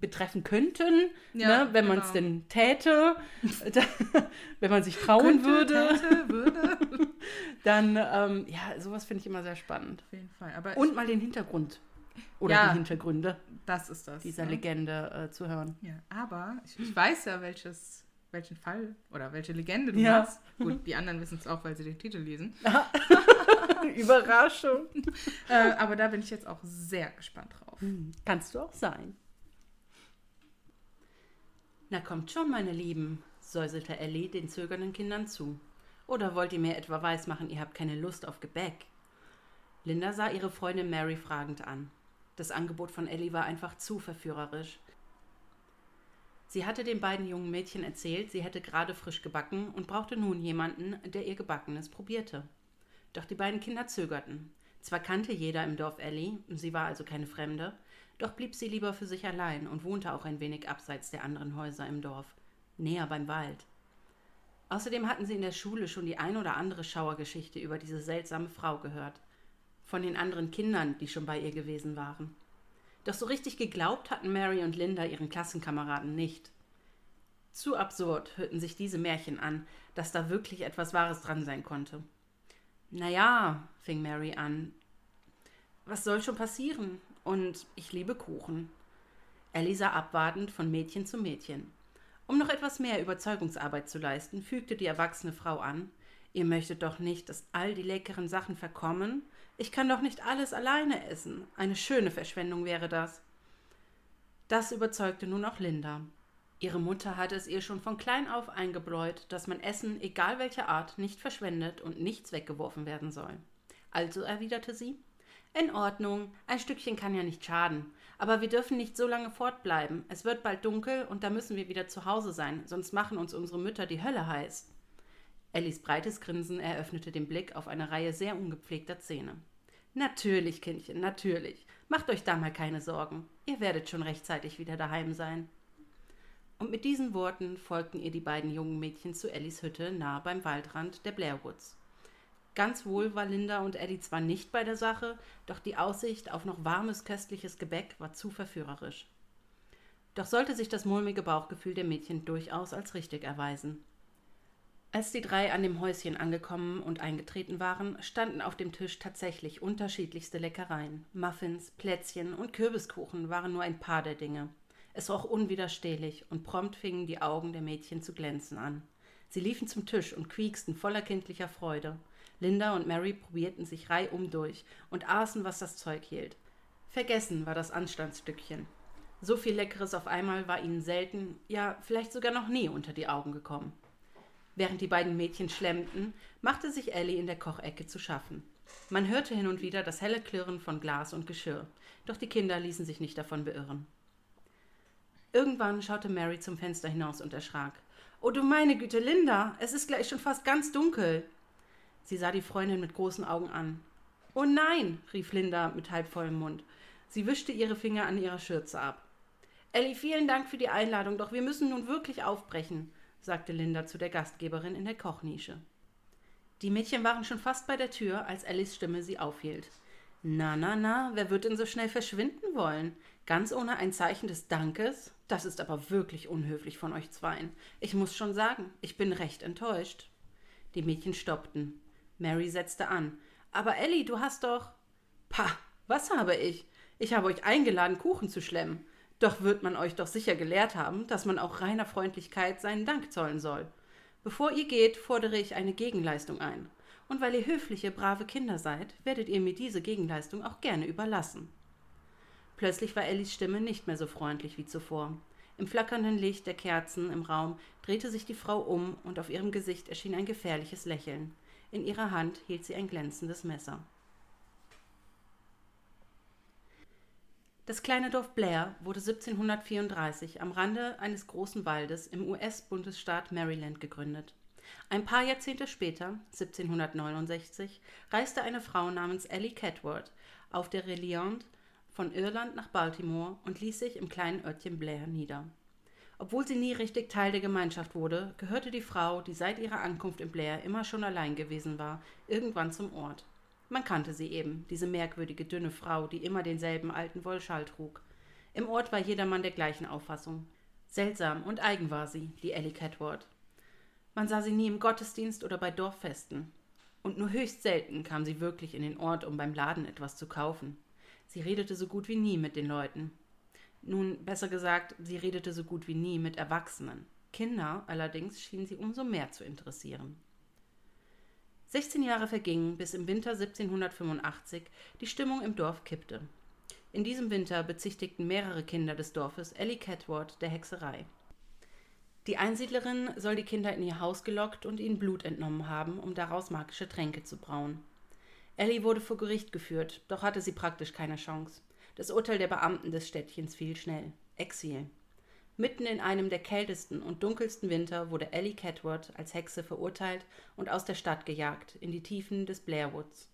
betreffen könnten, Ja, ne, wenn man es genau. denn täte, wenn man sich trauen Könnte, würde, Täte, würde. dann ähm, ja, sowas finde ich immer sehr spannend. Auf jeden Fall. Aber Und mal den Hintergrund oder Ja. die Hintergründe das ist das. dieser ne? Legende äh, zu hören. Ja, aber ich, ich weiß ja, welches, welchen Fall oder welche Legende du Ja. hast. Gut, die anderen wissen es auch, weil sie den Titel lesen. Überraschung. Äh, aber da bin ich jetzt auch sehr gespannt drauf. Hm, Kannst du auch sein. Na kommt schon, meine Lieben, säuselte Ellie den zögernden Kindern zu. Oder wollt ihr mir etwa weismachen, ihr habt keine Lust auf Gebäck? Linda sah ihre Freundin Mary fragend an. Das Angebot von Ellie war einfach zu verführerisch. Sie hatte den beiden jungen Mädchen erzählt, sie hätte gerade frisch gebacken und brauchte nun jemanden, der ihr Gebackenes probierte. Doch die beiden Kinder zögerten. Zwar kannte jeder im Dorf Ellie, sie war also keine Fremde, doch blieb sie lieber für sich allein und wohnte auch ein wenig abseits der anderen Häuser im Dorf, näher beim Wald. Außerdem hatten sie in der Schule schon die ein oder andere Schauergeschichte über diese seltsame Frau gehört. Von den anderen Kindern, die schon bei ihr gewesen waren. Doch so richtig geglaubt hatten Mary und Linda ihren Klassenkameraden nicht. Zu absurd hörten sich diese Märchen an, dass da wirklich etwas Wahres dran sein konnte. Na ja, fing Mary an. Was soll schon passieren? Und ich liebe Kuchen. Ellie sah abwartend von Mädchen zu Mädchen. Um noch etwas mehr Überzeugungsarbeit zu leisten, fügte die erwachsene Frau an Ihr möchtet doch nicht, dass all die leckeren Sachen verkommen? Ich kann doch nicht alles alleine essen. Eine schöne Verschwendung wäre das. Das überzeugte nun auch Linda. Ihre Mutter hatte es ihr schon von klein auf eingebläut, dass man Essen, egal welcher Art, nicht verschwendet und nichts weggeworfen werden soll. Also erwiderte sie In Ordnung, ein Stückchen kann ja nicht schaden. Aber wir dürfen nicht so lange fortbleiben. Es wird bald dunkel und da müssen wir wieder zu Hause sein, sonst machen uns unsere Mütter die Hölle heiß. Ellis breites Grinsen eröffnete den Blick auf eine Reihe sehr ungepflegter Zähne. Natürlich, Kindchen, natürlich. Macht euch da mal keine Sorgen. Ihr werdet schon rechtzeitig wieder daheim sein. Und mit diesen Worten folgten ihr die beiden jungen Mädchen zu Ellis Hütte nahe beim Waldrand der Blairwoods. Ganz wohl war Linda und Ellie zwar nicht bei der Sache, doch die Aussicht auf noch warmes, köstliches Gebäck war zu verführerisch. Doch sollte sich das mulmige Bauchgefühl der Mädchen durchaus als richtig erweisen. Als die drei an dem Häuschen angekommen und eingetreten waren, standen auf dem Tisch tatsächlich unterschiedlichste Leckereien. Muffins, Plätzchen und Kürbiskuchen waren nur ein paar der Dinge. Es roch unwiderstehlich und prompt fingen die Augen der Mädchen zu glänzen an. Sie liefen zum Tisch und quieksten voller kindlicher Freude. Linda und Mary probierten sich reihum durch und aßen, was das Zeug hielt. Vergessen war das Anstandsstückchen. So viel Leckeres auf einmal war ihnen selten, ja vielleicht sogar noch nie unter die Augen gekommen. Während die beiden Mädchen schlemmten, machte sich Ellie in der Kochecke zu schaffen. Man hörte hin und wieder das helle Klirren von Glas und Geschirr, doch die Kinder ließen sich nicht davon beirren. Irgendwann schaute Mary zum Fenster hinaus und erschrak. Oh du meine Güte, Linda, es ist gleich schon fast ganz dunkel. Sie sah die Freundin mit großen Augen an. Oh nein, rief Linda mit halbvollem Mund. Sie wischte ihre Finger an ihrer Schürze ab. Ellie, vielen Dank für die Einladung, doch wir müssen nun wirklich aufbrechen sagte Linda zu der Gastgeberin in der Kochnische. Die Mädchen waren schon fast bei der Tür, als Ellis Stimme sie aufhielt. Na, na, na, wer wird denn so schnell verschwinden wollen? Ganz ohne ein Zeichen des Dankes? Das ist aber wirklich unhöflich von euch zweien. Ich muss schon sagen, ich bin recht enttäuscht. Die Mädchen stoppten. Mary setzte an. Aber Ellie, du hast doch. Pah, was habe ich? Ich habe euch eingeladen, Kuchen zu schlemmen. Doch wird man euch doch sicher gelehrt haben, dass man auch reiner Freundlichkeit seinen Dank zollen soll. Bevor ihr geht, fordere ich eine Gegenleistung ein. Und weil ihr höfliche, brave Kinder seid, werdet ihr mir diese Gegenleistung auch gerne überlassen. Plötzlich war Ellis Stimme nicht mehr so freundlich wie zuvor. Im flackernden Licht der Kerzen im Raum drehte sich die Frau um und auf ihrem Gesicht erschien ein gefährliches Lächeln. In ihrer Hand hielt sie ein glänzendes Messer. Das kleine Dorf Blair wurde 1734 am Rande eines großen Waldes im US-Bundesstaat Maryland gegründet. Ein paar Jahrzehnte später, 1769, reiste eine Frau namens Ellie Catworth auf der Reliant von Irland nach Baltimore und ließ sich im kleinen Örtchen Blair nieder. Obwohl sie nie richtig Teil der Gemeinschaft wurde, gehörte die Frau, die seit ihrer Ankunft in Blair immer schon allein gewesen war, irgendwann zum Ort. Man kannte sie eben, diese merkwürdige dünne Frau, die immer denselben alten Wollschal trug. Im Ort war jedermann der gleichen Auffassung. Seltsam und eigen war sie, die Ellie Catward. Man sah sie nie im Gottesdienst oder bei Dorffesten. Und nur höchst selten kam sie wirklich in den Ort, um beim Laden etwas zu kaufen. Sie redete so gut wie nie mit den Leuten. Nun, besser gesagt, sie redete so gut wie nie mit Erwachsenen. Kinder allerdings schienen sie umso mehr zu interessieren. 16 Jahre vergingen, bis im Winter 1785 die Stimmung im Dorf kippte. In diesem Winter bezichtigten mehrere Kinder des Dorfes Ellie Catward der Hexerei. Die Einsiedlerin soll die Kinder in ihr Haus gelockt und ihnen Blut entnommen haben, um daraus magische Tränke zu brauen. Ellie wurde vor Gericht geführt, doch hatte sie praktisch keine Chance. Das Urteil der Beamten des Städtchens fiel schnell. Exil. Mitten in einem der kältesten und dunkelsten Winter wurde Ellie Catward als Hexe verurteilt und aus der Stadt gejagt, in die Tiefen des Blairwoods.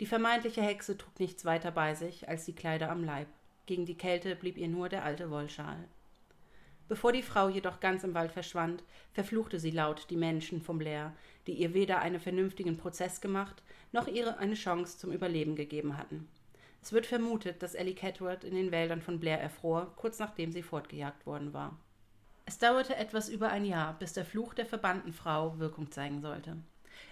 Die vermeintliche Hexe trug nichts weiter bei sich als die Kleider am Leib. Gegen die Kälte blieb ihr nur der alte Wollschal. Bevor die Frau jedoch ganz im Wald verschwand, verfluchte sie laut die Menschen vom Blair, die ihr weder einen vernünftigen Prozess gemacht, noch ihr eine Chance zum Überleben gegeben hatten. Es wird vermutet, dass Ellie Catworth in den Wäldern von Blair erfror, kurz nachdem sie fortgejagt worden war. Es dauerte etwas über ein Jahr, bis der Fluch der verbannten Frau Wirkung zeigen sollte.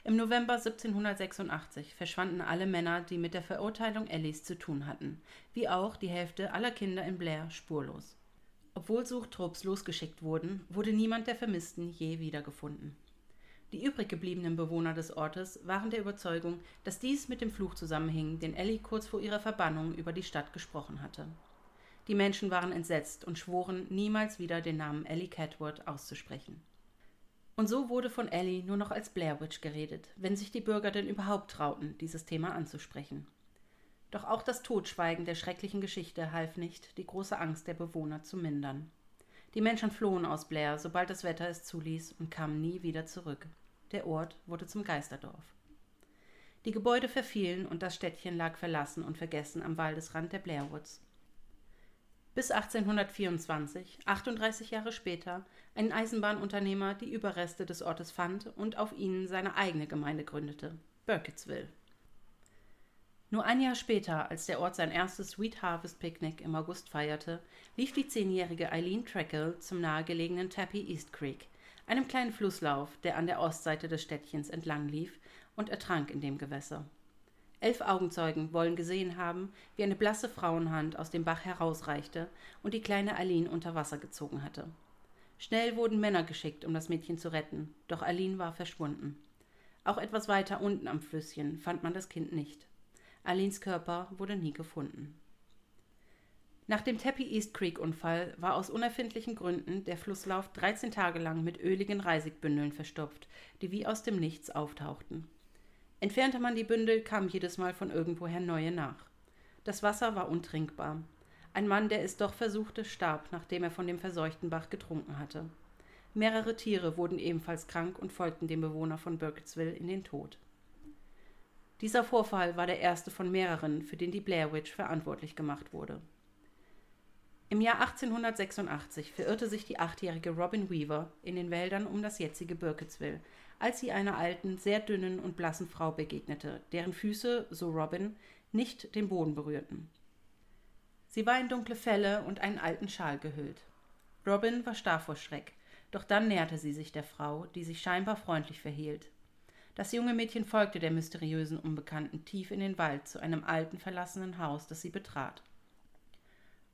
Im November 1786 verschwanden alle Männer, die mit der Verurteilung Ellies zu tun hatten, wie auch die Hälfte aller Kinder in Blair spurlos. Obwohl Suchtrupps losgeschickt wurden, wurde niemand der Vermissten je wiedergefunden. Die übrig gebliebenen Bewohner des Ortes waren der Überzeugung, dass dies mit dem Fluch zusammenhing, den Ellie kurz vor ihrer Verbannung über die Stadt gesprochen hatte. Die Menschen waren entsetzt und schworen, niemals wieder den Namen Ellie Catworth auszusprechen. Und so wurde von Ellie nur noch als Blair Witch geredet, wenn sich die Bürger denn überhaupt trauten, dieses Thema anzusprechen. Doch auch das Totschweigen der schrecklichen Geschichte half nicht, die große Angst der Bewohner zu mindern. Die Menschen flohen aus Blair, sobald das Wetter es zuließ, und kamen nie wieder zurück. Der Ort wurde zum Geisterdorf. Die Gebäude verfielen und das Städtchen lag verlassen und vergessen am Waldesrand der Blairwoods. Bis 1824, 38 Jahre später, ein Eisenbahnunternehmer die Überreste des Ortes fand und auf ihnen seine eigene Gemeinde gründete, Burkittsville. Nur ein Jahr später, als der Ort sein erstes Sweet Harvest Picknick im August feierte, lief die zehnjährige Eileen Treckle zum nahegelegenen Tappy East Creek, einem kleinen Flusslauf, der an der Ostseite des Städtchens entlang lief, und ertrank in dem Gewässer. Elf Augenzeugen wollen gesehen haben, wie eine blasse Frauenhand aus dem Bach herausreichte und die kleine Aline unter Wasser gezogen hatte. Schnell wurden Männer geschickt, um das Mädchen zu retten, doch Aline war verschwunden. Auch etwas weiter unten am Flüsschen fand man das Kind nicht. Alins Körper wurde nie gefunden. Nach dem Tappy East Creek Unfall war aus unerfindlichen Gründen der Flusslauf 13 Tage lang mit öligen Reisigbündeln verstopft, die wie aus dem Nichts auftauchten. Entfernte man die Bündel, kamen jedes Mal von irgendwoher neue nach. Das Wasser war untrinkbar. Ein Mann, der es doch versuchte, starb, nachdem er von dem verseuchten Bach getrunken hatte. Mehrere Tiere wurden ebenfalls krank und folgten dem Bewohner von Burkittsville in den Tod. Dieser Vorfall war der erste von mehreren, für den die Blair Witch verantwortlich gemacht wurde. Im Jahr 1886 verirrte sich die achtjährige Robin Weaver in den Wäldern um das jetzige Burkittsville, als sie einer alten, sehr dünnen und blassen Frau begegnete, deren Füße, so Robin, nicht den Boden berührten. Sie war in dunkle Felle und einen alten Schal gehüllt. Robin war starr vor Schreck, doch dann näherte sie sich der Frau, die sich scheinbar freundlich verhielt. Das junge Mädchen folgte der mysteriösen Unbekannten tief in den Wald zu einem alten, verlassenen Haus, das sie betrat.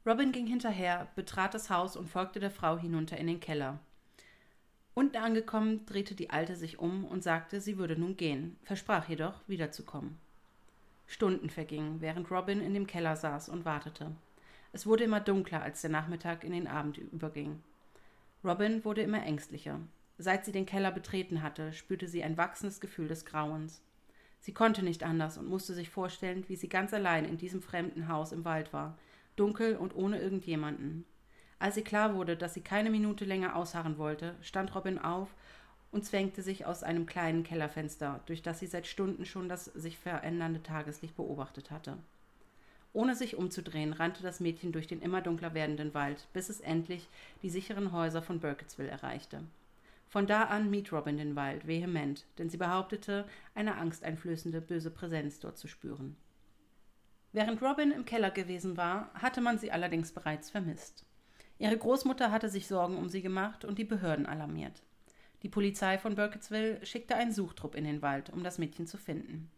Robin ging hinterher, betrat das Haus und folgte der Frau hinunter in den Keller. Unten angekommen, drehte die Alte sich um und sagte, sie würde nun gehen, versprach jedoch, wiederzukommen. Stunden vergingen, während Robin in dem Keller saß und wartete. Es wurde immer dunkler, als der Nachmittag in den Abend überging. Robin wurde immer ängstlicher. Seit sie den Keller betreten hatte, spürte sie ein wachsendes Gefühl des Grauens. Sie konnte nicht anders und musste sich vorstellen, wie sie ganz allein in diesem fremden Haus im Wald war, dunkel und ohne irgendjemanden. Als ihr klar wurde, dass sie keine Minute länger ausharren wollte, stand Robin auf und zwängte sich aus einem kleinen Kellerfenster, durch das sie seit Stunden schon das sich verändernde Tageslicht beobachtet hatte. Ohne sich umzudrehen, rannte das Mädchen durch den immer dunkler werdenden Wald, bis es endlich die sicheren Häuser von Burkittsville erreichte. Von da an mied Robin den Wald vehement, denn sie behauptete, eine angsteinflößende böse Präsenz dort zu spüren. Während Robin im Keller gewesen war, hatte man sie allerdings bereits vermisst. Ihre Großmutter hatte sich Sorgen um sie gemacht und die Behörden alarmiert. Die Polizei von Burkittsville schickte einen Suchtrupp in den Wald, um das Mädchen zu finden.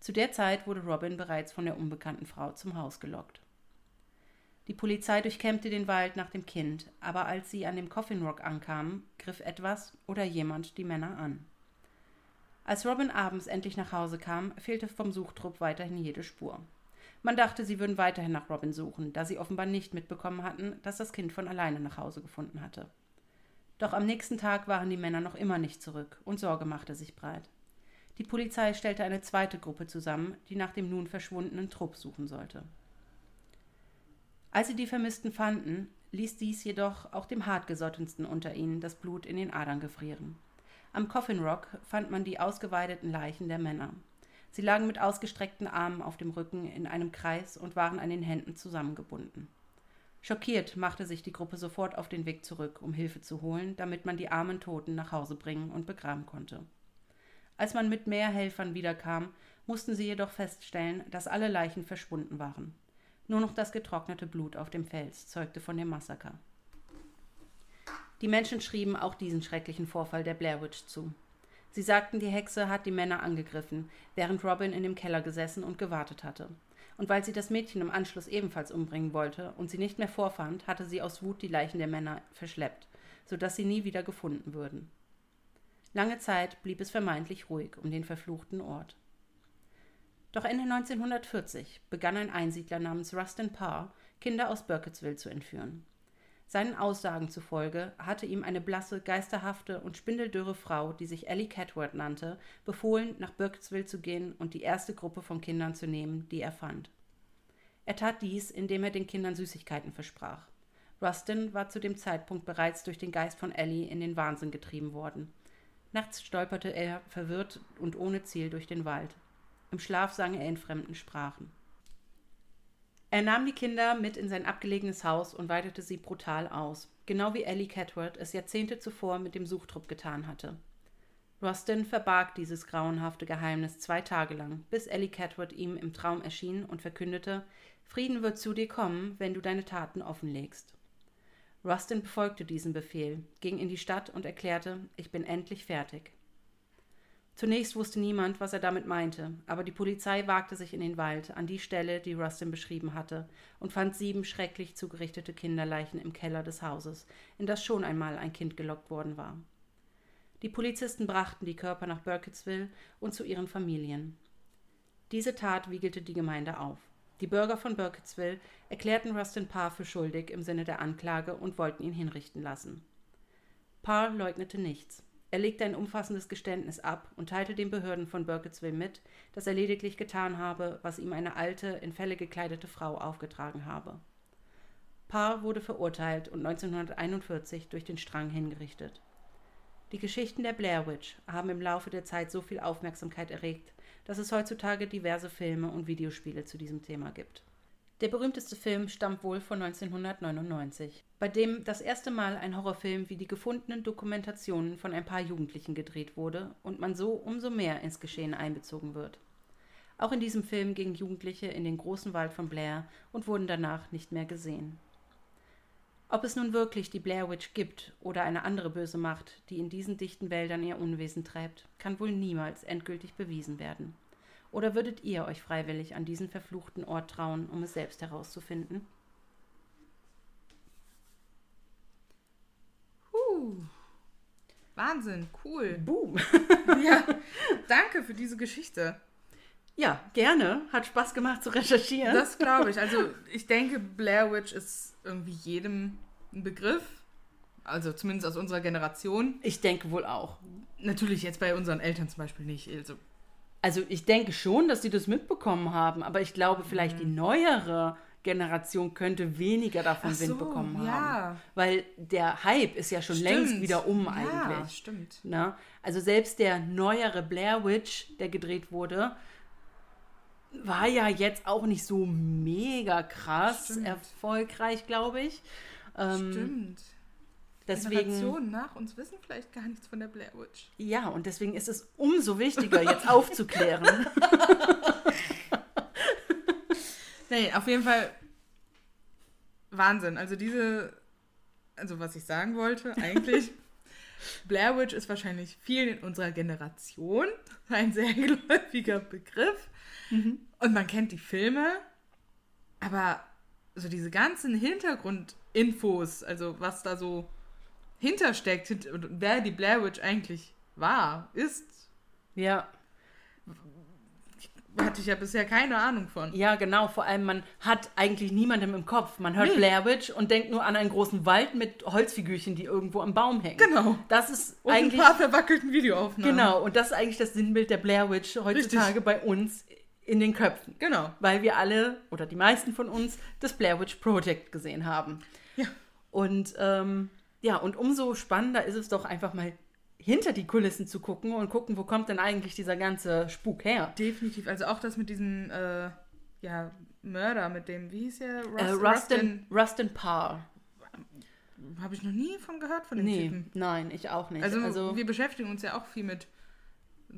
Zu der Zeit wurde Robin bereits von der unbekannten Frau zum Haus gelockt. Die Polizei durchkämmte den Wald nach dem Kind, aber als sie an dem Coffin Rock ankamen, griff etwas oder jemand die Männer an. Als Robin abends endlich nach Hause kam, fehlte vom Suchtrupp weiterhin jede Spur. Man dachte, sie würden weiterhin nach Robin suchen, da sie offenbar nicht mitbekommen hatten, dass das Kind von alleine nach Hause gefunden hatte. Doch am nächsten Tag waren die Männer noch immer nicht zurück und Sorge machte sich breit. Die Polizei stellte eine zweite Gruppe zusammen, die nach dem nun verschwundenen Trupp suchen sollte. Als sie die Vermissten fanden, ließ dies jedoch auch dem hartgesottensten unter ihnen das Blut in den Adern gefrieren. Am Coffin Rock fand man die ausgeweideten Leichen der Männer. Sie lagen mit ausgestreckten Armen auf dem Rücken in einem Kreis und waren an den Händen zusammengebunden. Schockiert machte sich die Gruppe sofort auf den Weg zurück, um Hilfe zu holen, damit man die armen Toten nach Hause bringen und begraben konnte. Als man mit mehr Helfern wiederkam, mussten sie jedoch feststellen, dass alle Leichen verschwunden waren. Nur noch das getrocknete Blut auf dem Fels zeugte von dem Massaker. Die Menschen schrieben auch diesen schrecklichen Vorfall der Blair Witch zu. Sie sagten, die Hexe hat die Männer angegriffen, während Robin in dem Keller gesessen und gewartet hatte. Und weil sie das Mädchen im Anschluss ebenfalls umbringen wollte und sie nicht mehr vorfand, hatte sie aus Wut die Leichen der Männer verschleppt, sodass sie nie wieder gefunden würden. Lange Zeit blieb es vermeintlich ruhig um den verfluchten Ort. Doch Ende 1940 begann ein Einsiedler namens Rustin Parr, Kinder aus Burkittsville zu entführen. Seinen Aussagen zufolge hatte ihm eine blasse, geisterhafte und spindeldürre Frau, die sich Ellie Catworth nannte, befohlen, nach Burkittsville zu gehen und die erste Gruppe von Kindern zu nehmen, die er fand. Er tat dies, indem er den Kindern Süßigkeiten versprach. Rustin war zu dem Zeitpunkt bereits durch den Geist von Ellie in den Wahnsinn getrieben worden. Nachts stolperte er verwirrt und ohne Ziel durch den Wald. Im Schlaf sang er in fremden Sprachen. Er nahm die Kinder mit in sein abgelegenes Haus und weitete sie brutal aus, genau wie Ellie Catworth es Jahrzehnte zuvor mit dem Suchtrupp getan hatte. Rustin verbarg dieses grauenhafte Geheimnis zwei Tage lang, bis Ellie Catworth ihm im Traum erschien und verkündete, Frieden wird zu dir kommen, wenn du deine Taten offenlegst. Rustin befolgte diesen Befehl, ging in die Stadt und erklärte, ich bin endlich fertig. Zunächst wusste niemand, was er damit meinte, aber die Polizei wagte sich in den Wald, an die Stelle, die Rustin beschrieben hatte, und fand sieben schrecklich zugerichtete Kinderleichen im Keller des Hauses, in das schon einmal ein Kind gelockt worden war. Die Polizisten brachten die Körper nach Burkittsville und zu ihren Familien. Diese Tat wiegelte die Gemeinde auf. Die Bürger von Burkittsville erklärten Rustin Parr für schuldig im Sinne der Anklage und wollten ihn hinrichten lassen. Parr leugnete nichts. Er legte ein umfassendes Geständnis ab und teilte den Behörden von Burkittsville mit, dass er lediglich getan habe, was ihm eine alte, in Felle gekleidete Frau aufgetragen habe. Parr wurde verurteilt und 1941 durch den Strang hingerichtet. Die Geschichten der Blair Witch haben im Laufe der Zeit so viel Aufmerksamkeit erregt, dass es heutzutage diverse Filme und Videospiele zu diesem Thema gibt. Der berühmteste Film stammt wohl von 1999, bei dem das erste Mal ein Horrorfilm wie die gefundenen Dokumentationen von ein paar Jugendlichen gedreht wurde und man so umso mehr ins Geschehen einbezogen wird. Auch in diesem Film gingen Jugendliche in den großen Wald von Blair und wurden danach nicht mehr gesehen. Ob es nun wirklich die Blair Witch gibt oder eine andere böse Macht, die in diesen dichten Wäldern ihr Unwesen treibt, kann wohl niemals endgültig bewiesen werden. Oder würdet ihr euch freiwillig an diesen verfluchten Ort trauen, um es selbst herauszufinden? Huh. Wahnsinn, cool. Boom. ja, danke für diese Geschichte. Ja, gerne. Hat Spaß gemacht zu recherchieren. Das glaube ich. Also ich denke, Blair Witch ist irgendwie jedem ein Begriff. Also zumindest aus unserer Generation. Ich denke wohl auch. Natürlich jetzt bei unseren Eltern zum Beispiel nicht. Also also ich denke schon, dass sie das mitbekommen haben, aber ich glaube, vielleicht mhm. die neuere Generation könnte weniger davon so, Wind bekommen ja. haben. Weil der Hype ist ja schon stimmt. längst wieder um ja, eigentlich. stimmt. Na? Ne? Also selbst der neuere Blair Witch, der gedreht wurde, war ja jetzt auch nicht so mega krass stimmt. erfolgreich, glaube ich. Ähm, stimmt. Deswegen, Generationen nach uns wissen vielleicht gar nichts von der Blair Witch. Ja, und deswegen ist es umso wichtiger, jetzt aufzuklären. nee, auf jeden Fall Wahnsinn. Also diese, also was ich sagen wollte, eigentlich, Blair Witch ist wahrscheinlich vielen in unserer Generation ein sehr geläufiger Begriff. Mhm. Und man kennt die Filme, aber so diese ganzen Hintergrundinfos, also was da so hintersteckt wer die Blair Witch eigentlich war, ist. Ja. Hatte ich ja bisher keine Ahnung von. Ja, genau. Vor allem, man hat eigentlich niemandem im Kopf. Man hört nee. Blair Witch und denkt nur an einen großen Wald mit Holzfigürchen, die irgendwo am Baum hängen. Genau. Das ist und eigentlich. ein paar verwackelten Videoaufnahmen. Genau. Und das ist eigentlich das Sinnbild der Blair Witch heutzutage Richtig. bei uns in den Köpfen. Genau. Weil wir alle oder die meisten von uns das Blair Witch Project gesehen haben. Ja. Und ähm, ja, und umso spannender ist es doch einfach mal hinter die Kulissen zu gucken und gucken, wo kommt denn eigentlich dieser ganze Spuk her. Definitiv. Also auch das mit diesen, äh, ja, Mörder mit dem, wie hieß er? Rust, äh, Rustin, Rustin Parr. Habe ich noch nie von gehört, von dem nee, Typen. Nein, ich auch nicht. Also, also, wir beschäftigen uns ja auch viel mit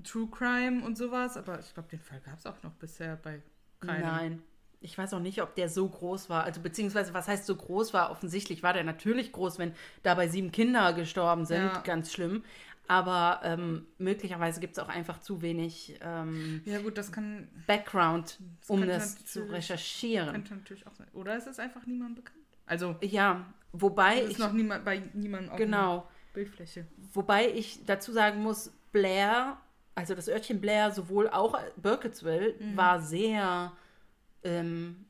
True Crime und sowas, aber ich glaube, den Fall gab es auch noch bisher bei keinem. Nein. Ich weiß auch nicht, ob der so groß war. Also beziehungsweise, was heißt so groß war? Offensichtlich war der natürlich groß, wenn dabei sieben Kinder gestorben sind. Ja. Ganz schlimm. Aber ähm, möglicherweise gibt es auch einfach zu wenig ähm, ja, gut, das kann, Background, das um das zu recherchieren. Könnte natürlich auch sein. Oder ist es einfach niemand bekannt? Also. Ja, wobei. ist ich, noch niemand, bei niemandem auf genau, Bildfläche. Wobei ich dazu sagen muss, Blair, also das Örtchen Blair, sowohl auch Burkittsville, mhm. war sehr. Ähm,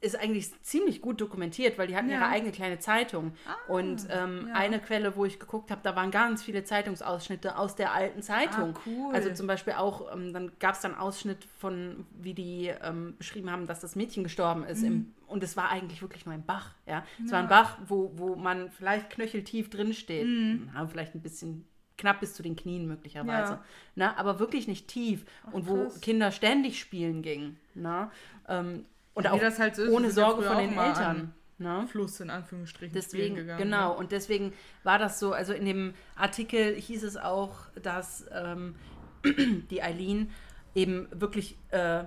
ist eigentlich ziemlich gut dokumentiert, weil die hatten ja. ihre eigene kleine Zeitung. Ah, und ähm, ja. eine Quelle, wo ich geguckt habe, da waren ganz viele Zeitungsausschnitte aus der alten Zeitung. Ah, cool. Also zum Beispiel auch, ähm, dann gab es dann Ausschnitt von, wie die ähm, beschrieben haben, dass das Mädchen gestorben ist. Mhm. Im, und es war eigentlich wirklich nur ein Bach. Ja? Es ja. war ein Bach, wo, wo man vielleicht knöcheltief drin steht. Mhm. Ja, vielleicht ein bisschen knapp bis zu den Knien möglicherweise. Ja. Na, aber wirklich nicht tief. Ach, und wo krass. Kinder ständig spielen gingen. Na? Ähm, und ja, auch halt so ist, ohne Sorge von den Eltern. Ne? Fluss in Anführungsstrichen. Deswegen, gegangen, genau, ja. und deswegen war das so, also in dem Artikel hieß es auch, dass ähm, die Eileen eben wirklich, äh,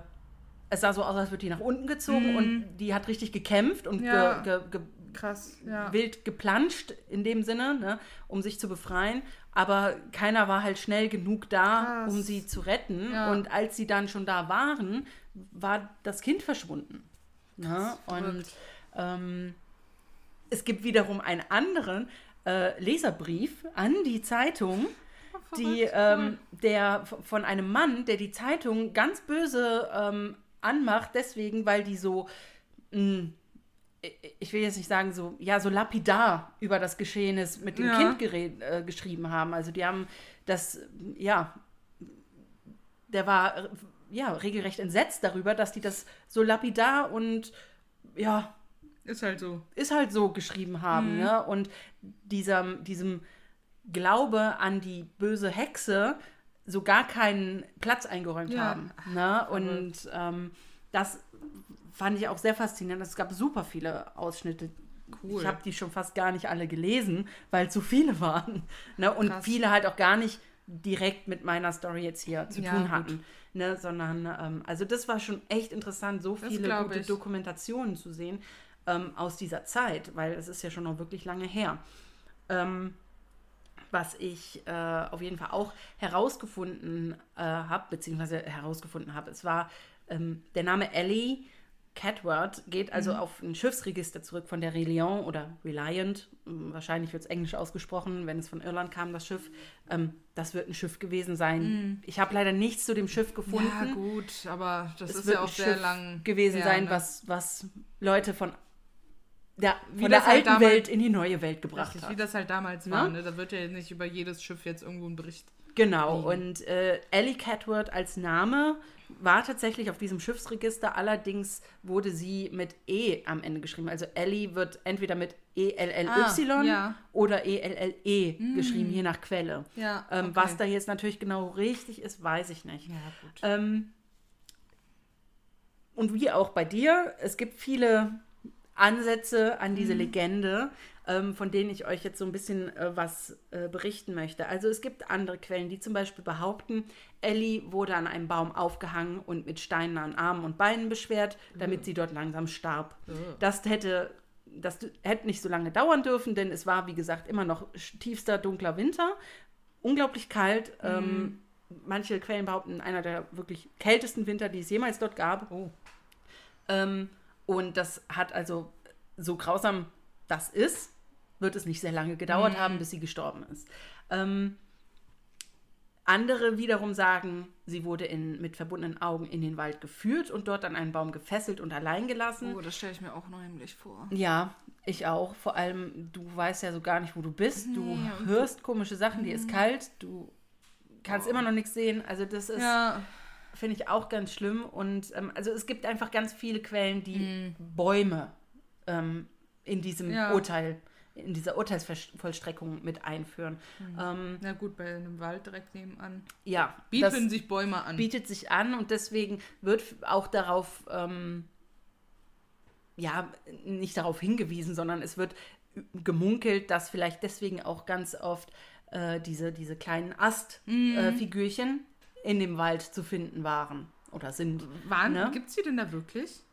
es sah so aus, als würde die nach unten gezogen mm. und die hat richtig gekämpft und ja. ge, ge, ge Krass, ja. wild geplanscht in dem Sinne, ne, um sich zu befreien. Aber keiner war halt schnell genug da, Krass. um sie zu retten. Ja. Und als sie dann schon da waren, war das Kind verschwunden. Ne? Und ähm, es gibt wiederum einen anderen äh, Leserbrief an die Zeitung, oh, die, ähm, der von einem Mann, der die Zeitung ganz böse ähm, anmacht, deswegen, weil die so mh, hm, ich will jetzt nicht sagen, so, ja, so lapidar über das Geschehnis mit dem ja. Kind äh, geschrieben haben. Also die haben das, ja, der war ja regelrecht entsetzt darüber, dass die das so lapidar und ja. Ist halt so. Ist halt so geschrieben haben, mhm. ne? Und dieser, diesem Glaube an die böse Hexe so gar keinen Platz eingeräumt ja. haben. Ne? Und ähm, das fand ich auch sehr faszinierend. Es gab super viele Ausschnitte. Cool. Ich habe die schon fast gar nicht alle gelesen, weil zu viele waren. Ne? Und Krass. viele halt auch gar nicht direkt mit meiner Story jetzt hier zu ja, tun hatten. Ne? Sondern, ähm, also das war schon echt interessant, so viele gute ich. Dokumentationen zu sehen ähm, aus dieser Zeit, weil es ist ja schon noch wirklich lange her. Ähm, was ich äh, auf jeden Fall auch herausgefunden äh, habe, beziehungsweise herausgefunden habe, es war ähm, der Name Ellie Catword geht also mhm. auf ein Schiffsregister zurück von der Reliant oder Reliant. Hm, wahrscheinlich wird es englisch ausgesprochen, wenn es von Irland kam, das Schiff. Ähm, das wird ein Schiff gewesen sein. Mhm. Ich habe leider nichts zu dem Schiff gefunden. Ja, gut, aber das es ist ja auch sehr Schiff lang gewesen her, sein, ne? was, was Leute von der, von der halt alten halt Welt in die neue Welt gebracht richtig, hat. Wie das halt damals war. Ne? Da wird ja nicht über jedes Schiff jetzt irgendwo ein Bericht. Genau, liegen. und äh, Ellie Catword als Name war tatsächlich auf diesem Schiffsregister, allerdings wurde sie mit E am Ende geschrieben. Also Ellie wird entweder mit E-L-L-Y ah, ja. oder E-L-L-E -E mm. geschrieben, je nach Quelle. Ja, ähm, okay. Was da jetzt natürlich genau richtig ist, weiß ich nicht. Ja, ähm, und wie auch bei dir, es gibt viele Ansätze an diese mhm. Legende ähm, von denen ich euch jetzt so ein bisschen äh, was äh, berichten möchte. Also es gibt andere Quellen, die zum Beispiel behaupten, Ellie wurde an einem Baum aufgehangen und mit Steinen an Armen und Beinen beschwert, damit mhm. sie dort langsam starb. Mhm. Das hätte das hätte nicht so lange dauern dürfen, denn es war, wie gesagt, immer noch tiefster, dunkler Winter. Unglaublich kalt. Mhm. Ähm, manche Quellen behaupten, einer der wirklich kältesten Winter, die es jemals dort gab. Oh. Ähm, und das hat also so grausam das ist, wird es nicht sehr lange gedauert mhm. haben, bis sie gestorben ist. Ähm, andere wiederum sagen, sie wurde in, mit verbundenen Augen in den Wald geführt und dort an einen Baum gefesselt und allein gelassen. Oh, das stelle ich mir auch nämlich vor. Ja, ich auch. Vor allem, du weißt ja so gar nicht, wo du bist. Du nee, hörst komische Sachen, mhm. dir ist kalt, du kannst oh. immer noch nichts sehen. Also das ist, ja. finde ich auch ganz schlimm. Und ähm, also es gibt einfach ganz viele Quellen, die mhm. Bäume ähm, in diesem ja. Urteil in dieser Urteilsvollstreckung mit einführen. Mhm. Ähm, Na gut, bei einem Wald direkt nebenan. Ja. Bieten sich Bäume an. Bietet sich an und deswegen wird auch darauf ähm, ja, nicht darauf hingewiesen, sondern es wird gemunkelt, dass vielleicht deswegen auch ganz oft äh, diese, diese kleinen Astfigürchen mhm. äh, in dem Wald zu finden waren oder sind. ne? Gibt es die denn da wirklich?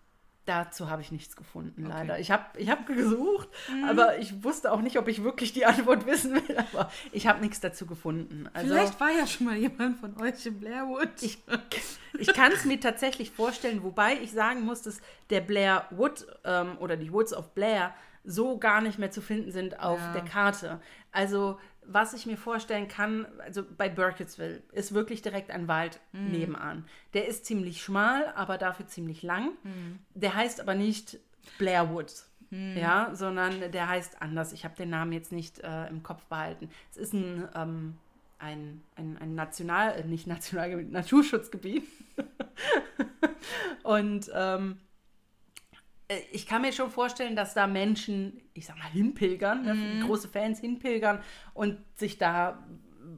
Dazu habe ich nichts gefunden, okay. leider. Ich habe ich hab gesucht, mhm. aber ich wusste auch nicht, ob ich wirklich die Antwort wissen will. Aber ich habe nichts dazu gefunden. Also, Vielleicht war ja schon mal jemand von euch in Blairwood. Ich, ich kann es mir tatsächlich vorstellen, wobei ich sagen muss, dass der Blair Wood ähm, oder die Woods of Blair so gar nicht mehr zu finden sind auf ja. der Karte. Also was ich mir vorstellen kann, also bei Burkittsville ist wirklich direkt ein Wald mhm. nebenan. Der ist ziemlich schmal, aber dafür ziemlich lang. Mhm. Der heißt aber nicht Blair Woods. Mhm. Ja, sondern der heißt anders. Ich habe den Namen jetzt nicht äh, im Kopf behalten. Es ist ein, ähm, ein, ein, ein National, äh, nicht Nationalgebiet, Naturschutzgebiet. Und ähm, äh, ich kann mir schon vorstellen, dass da Menschen, ich sag mal, hinpilgern, ne, mhm. große Fans hinpilgern und sich da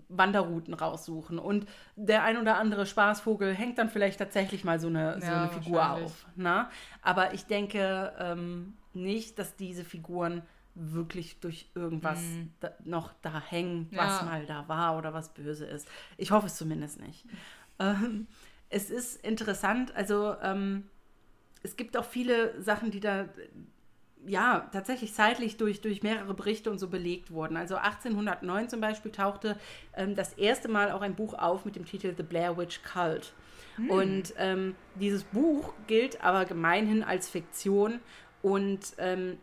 Wanderrouten raussuchen. Und der ein oder andere Spaßvogel hängt dann vielleicht tatsächlich mal so eine, ja, so eine Figur auf. Ne? Aber ich denke ähm, nicht, dass diese Figuren wirklich durch irgendwas mhm. da, noch da hängen, was ja. mal da war oder was böse ist. Ich hoffe es zumindest nicht. Ähm, es ist interessant, also ähm, es gibt auch viele Sachen, die da ja, tatsächlich zeitlich durch, durch mehrere Berichte und so belegt wurden. Also 1809 zum Beispiel tauchte ähm, das erste Mal auch ein Buch auf mit dem Titel The Blair Witch Cult. Hm. Und ähm, dieses Buch gilt aber gemeinhin als Fiktion und ähm,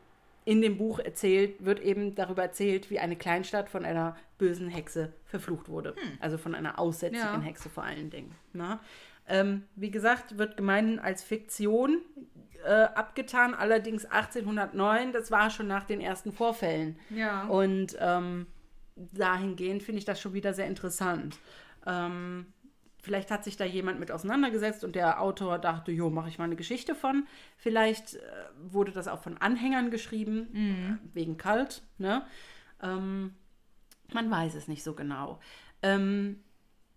in dem Buch erzählt, wird eben darüber erzählt, wie eine Kleinstadt von einer bösen Hexe verflucht wurde. Hm. Also von einer aussätzigen ja. Hexe vor allen Dingen. Na? Ähm, wie gesagt, wird gemeinhin als Fiktion äh, abgetan, allerdings 1809, das war schon nach den ersten Vorfällen. Ja. Und ähm, dahingehend finde ich das schon wieder sehr interessant. Ähm, vielleicht hat sich da jemand mit auseinandergesetzt und der Autor dachte, jo, mache ich mal eine Geschichte von. Vielleicht äh, wurde das auch von Anhängern geschrieben, mhm. wegen Kalt. Ne? Ähm, man weiß es nicht so genau. Ähm,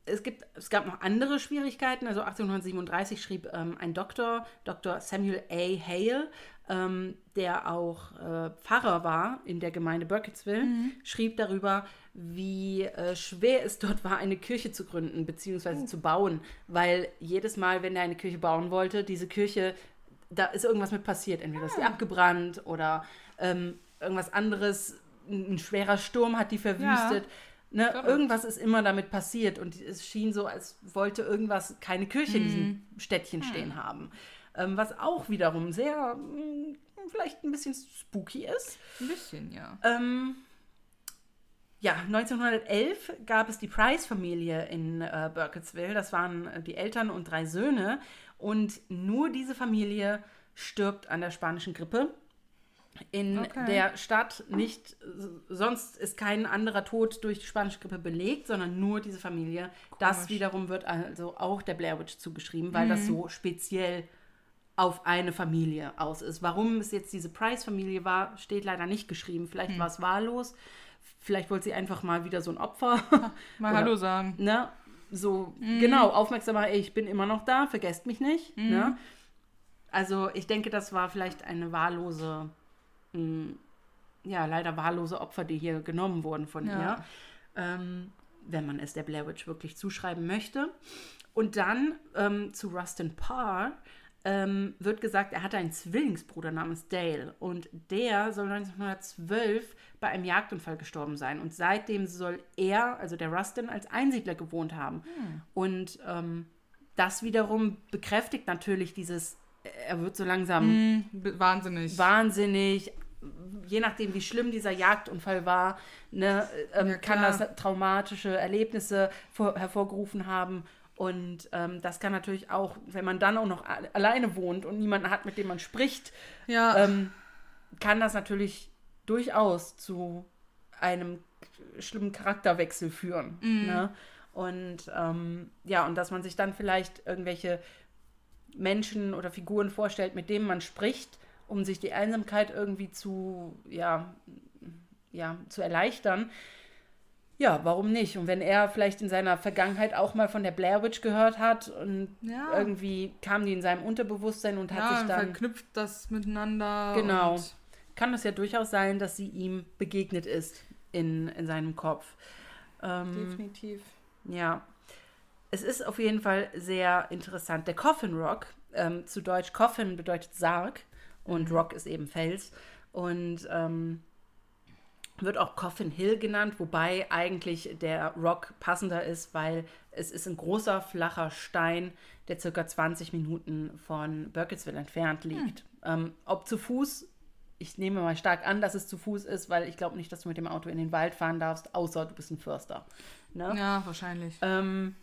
es, gibt, es gab noch andere Schwierigkeiten. Also 1837 schrieb ähm, ein Doktor, Dr. Samuel A. Hale, ähm, der auch äh, Pfarrer war in der Gemeinde Burkittsville, mhm. schrieb darüber, wie äh, schwer es dort war, eine Kirche zu gründen bzw. Mhm. zu bauen. Weil jedes Mal, wenn er eine Kirche bauen wollte, diese Kirche, da ist irgendwas mit passiert. Entweder ist sie ah. abgebrannt oder ähm, irgendwas anderes. Ein schwerer Sturm hat die verwüstet. Ja. Ne, irgendwas ist immer damit passiert und es schien so, als wollte irgendwas keine Kirche in diesem mhm. Städtchen hm. stehen haben. Ähm, was auch wiederum sehr, mh, hm, vielleicht ein bisschen spooky ist. Ein bisschen, ja. Ähm, ja, 1911 gab es die Price-Familie in äh, Burkittsville. Das waren äh, die Eltern und drei Söhne. Und nur diese Familie stirbt an der spanischen Grippe in okay. der Stadt nicht, sonst ist kein anderer Tod durch die spanische Grippe belegt, sondern nur diese Familie. Komisch. Das wiederum wird also auch der Blair Witch zugeschrieben, weil mhm. das so speziell auf eine Familie aus ist. Warum es jetzt diese Price-Familie war, steht leider nicht geschrieben. Vielleicht mhm. war es wahllos. Vielleicht wollte sie einfach mal wieder so ein Opfer. mal Oder, Hallo sagen. Ne? So, mhm. genau, aufmerksam ey, ich bin immer noch da, vergesst mich nicht. Mhm. Ne? Also ich denke, das war vielleicht eine wahllose ja, leider wahllose Opfer, die hier genommen wurden von ja. ihr. Ähm, wenn man es der Blair Witch wirklich zuschreiben möchte. Und dann ähm, zu Rustin Parr ähm, wird gesagt, er hatte einen Zwillingsbruder namens Dale und der soll 1912 bei einem Jagdunfall gestorben sein. Und seitdem soll er, also der Rustin, als Einsiedler gewohnt haben. Hm. Und ähm, das wiederum bekräftigt natürlich dieses, er wird so langsam hm, wahnsinnig. Wahnsinnig, je nachdem, wie schlimm dieser Jagdunfall war, ne, ähm, ja, kann das traumatische Erlebnisse vor, hervorgerufen haben. Und ähm, das kann natürlich auch, wenn man dann auch noch alleine wohnt und niemanden hat, mit dem man spricht, ja. ähm, kann das natürlich durchaus zu einem schlimmen Charakterwechsel führen. Mhm. Ne? Und ähm, ja, und dass man sich dann vielleicht irgendwelche Menschen oder Figuren vorstellt, mit denen man spricht, um sich die Einsamkeit irgendwie zu, ja, ja, zu erleichtern. Ja, warum nicht? Und wenn er vielleicht in seiner Vergangenheit auch mal von der Blair Witch gehört hat und Ja. irgendwie kam die in seinem Unterbewusstsein und hat ja, sich dann. verknüpft das miteinander. Genau. Kann es ja durchaus sein, dass sie ihm begegnet ist in, in seinem Kopf. Ähm, Definitiv. Ja. Es ist auf jeden Fall sehr interessant. Der Coffin Rock, ähm, zu Deutsch Coffin bedeutet Sarg und Rock ist eben Fels. Und ähm, wird auch Coffin Hill genannt, wobei eigentlich der Rock passender ist, weil es ist ein großer, flacher Stein, der circa 20 Minuten von Burkittsville entfernt liegt. Ähm, ob zu Fuß, ich nehme mal stark an, dass es zu Fuß ist, weil ich glaube nicht, dass du mit dem Auto in den Wald fahren darfst, außer du bist ein Förster. Ne? Ja, wahrscheinlich. Ähm,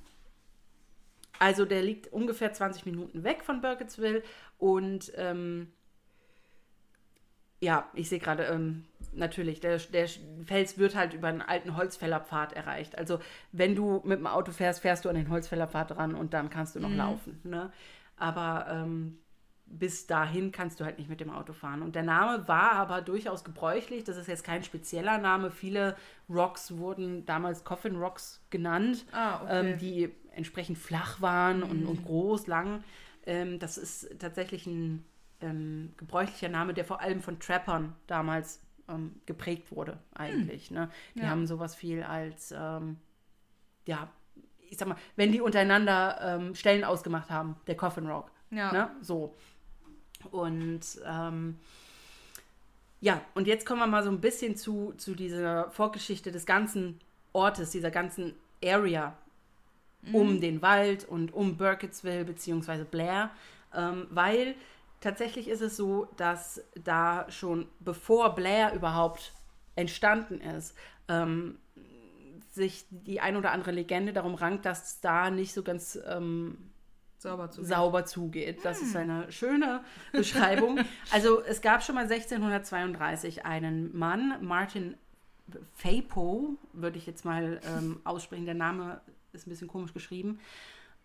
also der liegt ungefähr 20 Minuten weg von Burkittsville und ähm, ja, ich sehe gerade, ähm, natürlich, der, der Fels wird halt über einen alten Holzfällerpfad erreicht. Also wenn du mit dem Auto fährst, fährst du an den Holzfällerpfad ran und dann kannst du noch laufen. Ne? Aber ähm, bis dahin kannst du halt nicht mit dem Auto fahren. Und der Name war aber durchaus gebräuchlich. Das ist jetzt kein spezieller Name. Viele Rocks wurden damals Coffin Rocks genannt, Ah, okay. ähm, die entsprechend flach waren und, und groß, lang. Ähm, das ist tatsächlich ein ähm, gebräuchlicher Name, der vor allem von Trappern damals ähm, geprägt wurde, eigentlich. Ne? Die Ja. haben sowas viel als, ähm, ja, ich sag mal, wenn die untereinander ähm, Stellen ausgemacht haben, der Coffin Rock. Ja. Ne? So. Und ähm, ja, und jetzt kommen wir mal so ein bisschen zu, zu dieser Vorgeschichte des ganzen Ortes, dieser ganzen Area um den Wald und um Burkittsville beziehungsweise Blair, ähm, weil tatsächlich ist es so, dass da schon bevor Blair überhaupt entstanden ist, ähm, sich die ein oder andere Legende darum rankt, dass es da nicht so ganz ähm, Sauber zu sauber zugeht. Das ist eine schöne Beschreibung. Also es gab schon mal 1632 einen Mann, Martin Fapo, würde ich jetzt mal ähm, aussprechen, der Name ist ein bisschen komisch geschrieben,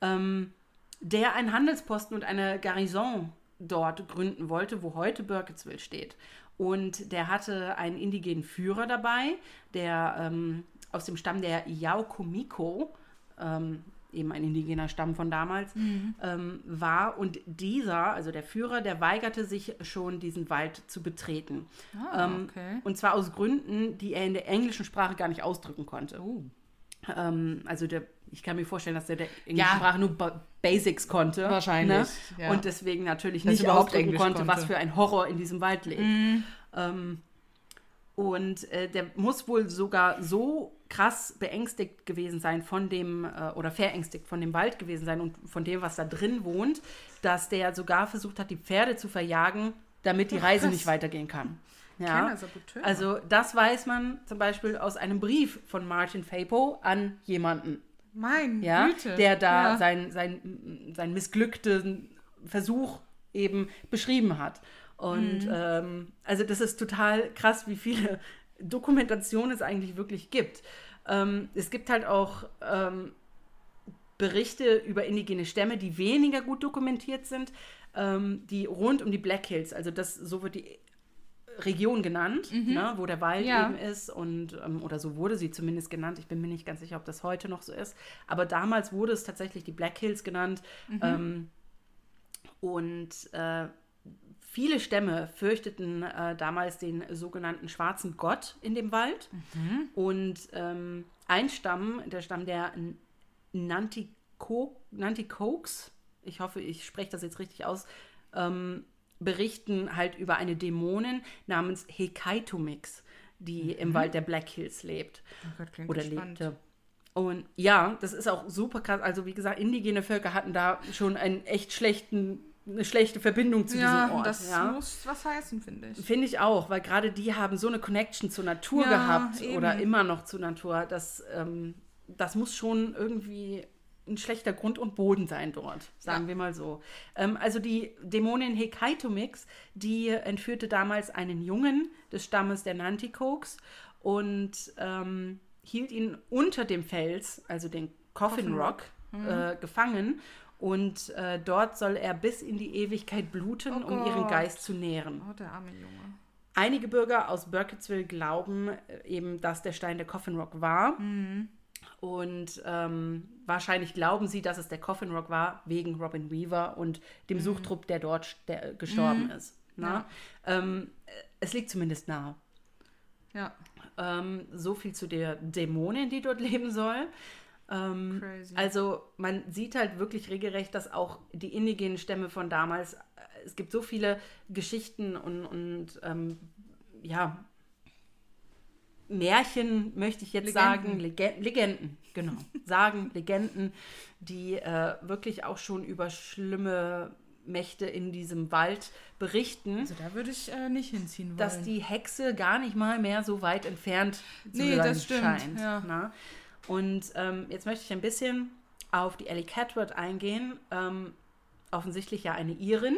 ähm, der einen Handelsposten und eine Garnison dort gründen wollte, wo heute Burkittsville steht. Und der hatte einen indigenen Führer dabei, der ähm, aus dem Stamm der Yaukomiko, ähm, eben ein indigener Stamm von damals, ähm, war. Und dieser, also der Führer, der weigerte sich schon, diesen Wald zu betreten. Ah, Ähm, okay. Und zwar aus Gründen, die er in der englischen Sprache gar nicht ausdrücken konnte. Ähm, also der, ich kann mir vorstellen, dass der der englischen Ja. Sprache nur ba Basics konnte. Wahrscheinlich, Ne? ja. Und deswegen natürlich Dass nicht überhaupt ausdrücken Englisch konnte, was konnte. für ein Horror in diesem Wald lebt. Mhm. Ähm, und äh, der muss wohl sogar so krass beängstigt gewesen sein von dem, äh, oder verängstigt von dem Wald gewesen sein und von dem, was da drin wohnt, dass der sogar versucht hat, die Pferde zu verjagen, damit die Reise nicht weitergehen kann. Ja. Also das weiß man zum Beispiel aus einem Brief von Martin Fapo an jemanden, mein ja, Güte. der da ja. sein, sein, sein missglückten Versuch eben beschrieben hat. Und Mhm. ähm, also das ist total krass, wie viele Dokumentationen es eigentlich wirklich gibt. Ähm, es gibt halt auch ähm, Berichte über indigene Stämme, die weniger gut dokumentiert sind, ähm, die rund um die Black Hills, also das, so wird die Region genannt, ne, wo der Wald Mhm. Ja. eben ist und ähm, oder so wurde sie zumindest genannt. Ich bin mir nicht ganz sicher, ob das heute noch so ist, aber damals wurde es tatsächlich die Black Hills genannt Mhm. ähm, und äh, viele Stämme fürchteten äh, damals den sogenannten schwarzen Gott in dem Wald Mhm. und ähm, ein Stamm, der Stamm der N- Nantiko Nantikokes, ich hoffe, ich spreche das jetzt richtig aus, ähm, berichten halt über eine Dämonin namens Hekaitomix, die im Wald der Black Hills lebt oh Gott, oder spannend. lebte. Und ja, das ist auch super krass. Also wie gesagt, indigene Völker hatten da schon einen echt schlechten, eine schlechte Verbindung zu Ja, diesem Ort. das ja. muss was heißen, finde ich. Finde ich auch, weil gerade die haben so eine Connection zur Natur Ja, gehabt eben. oder immer noch zur Natur. Das, ähm, das muss schon irgendwie ein schlechter Grund und Boden sein dort, sagen Ja. wir mal so. Ähm, also die Dämonin Hekaitomix, die entführte damals einen Jungen des Stammes der Nantikokes und ähm, hielt ihn unter dem Fels, also den Coffin, Coffin Rock, Rock. äh, gefangen. Und äh, dort soll er bis in die Ewigkeit bluten, Oh um ihren. Geist zu nähren. Oh, der arme Junge. Einige Bürger aus Burkittsville glauben äh, eben, dass der Stein der Coffin Rock war. Mhm. Und ähm, wahrscheinlich glauben sie, dass es der Coffin Rock war, wegen Robin Weaver und dem Suchtrupp, der dort der, gestorben ist. Na? Ja. Ähm, es liegt zumindest nahe. Ja, Ähm, so viel zu der Dämonin, die dort leben soll. Ähm, Crazy. also man sieht halt wirklich regelrecht, dass auch die indigenen Stämme von damals, äh, es gibt so viele Geschichten und, und ähm, ja, Märchen möchte ich jetzt Legenden. sagen, Legenden, Legenden genau, sagen, Legenden, die äh, wirklich auch schon über schlimme Mächte in diesem Wald berichten also da würde ich äh, nicht hinziehen wollen. dass die Hexe gar nicht mal mehr so weit entfernt zu Nee, sein das stimmt, scheint. ja. Na? Und ähm, jetzt möchte ich ein bisschen auf die Ellie Catworth eingehen. Ähm, offensichtlich ja eine Irin,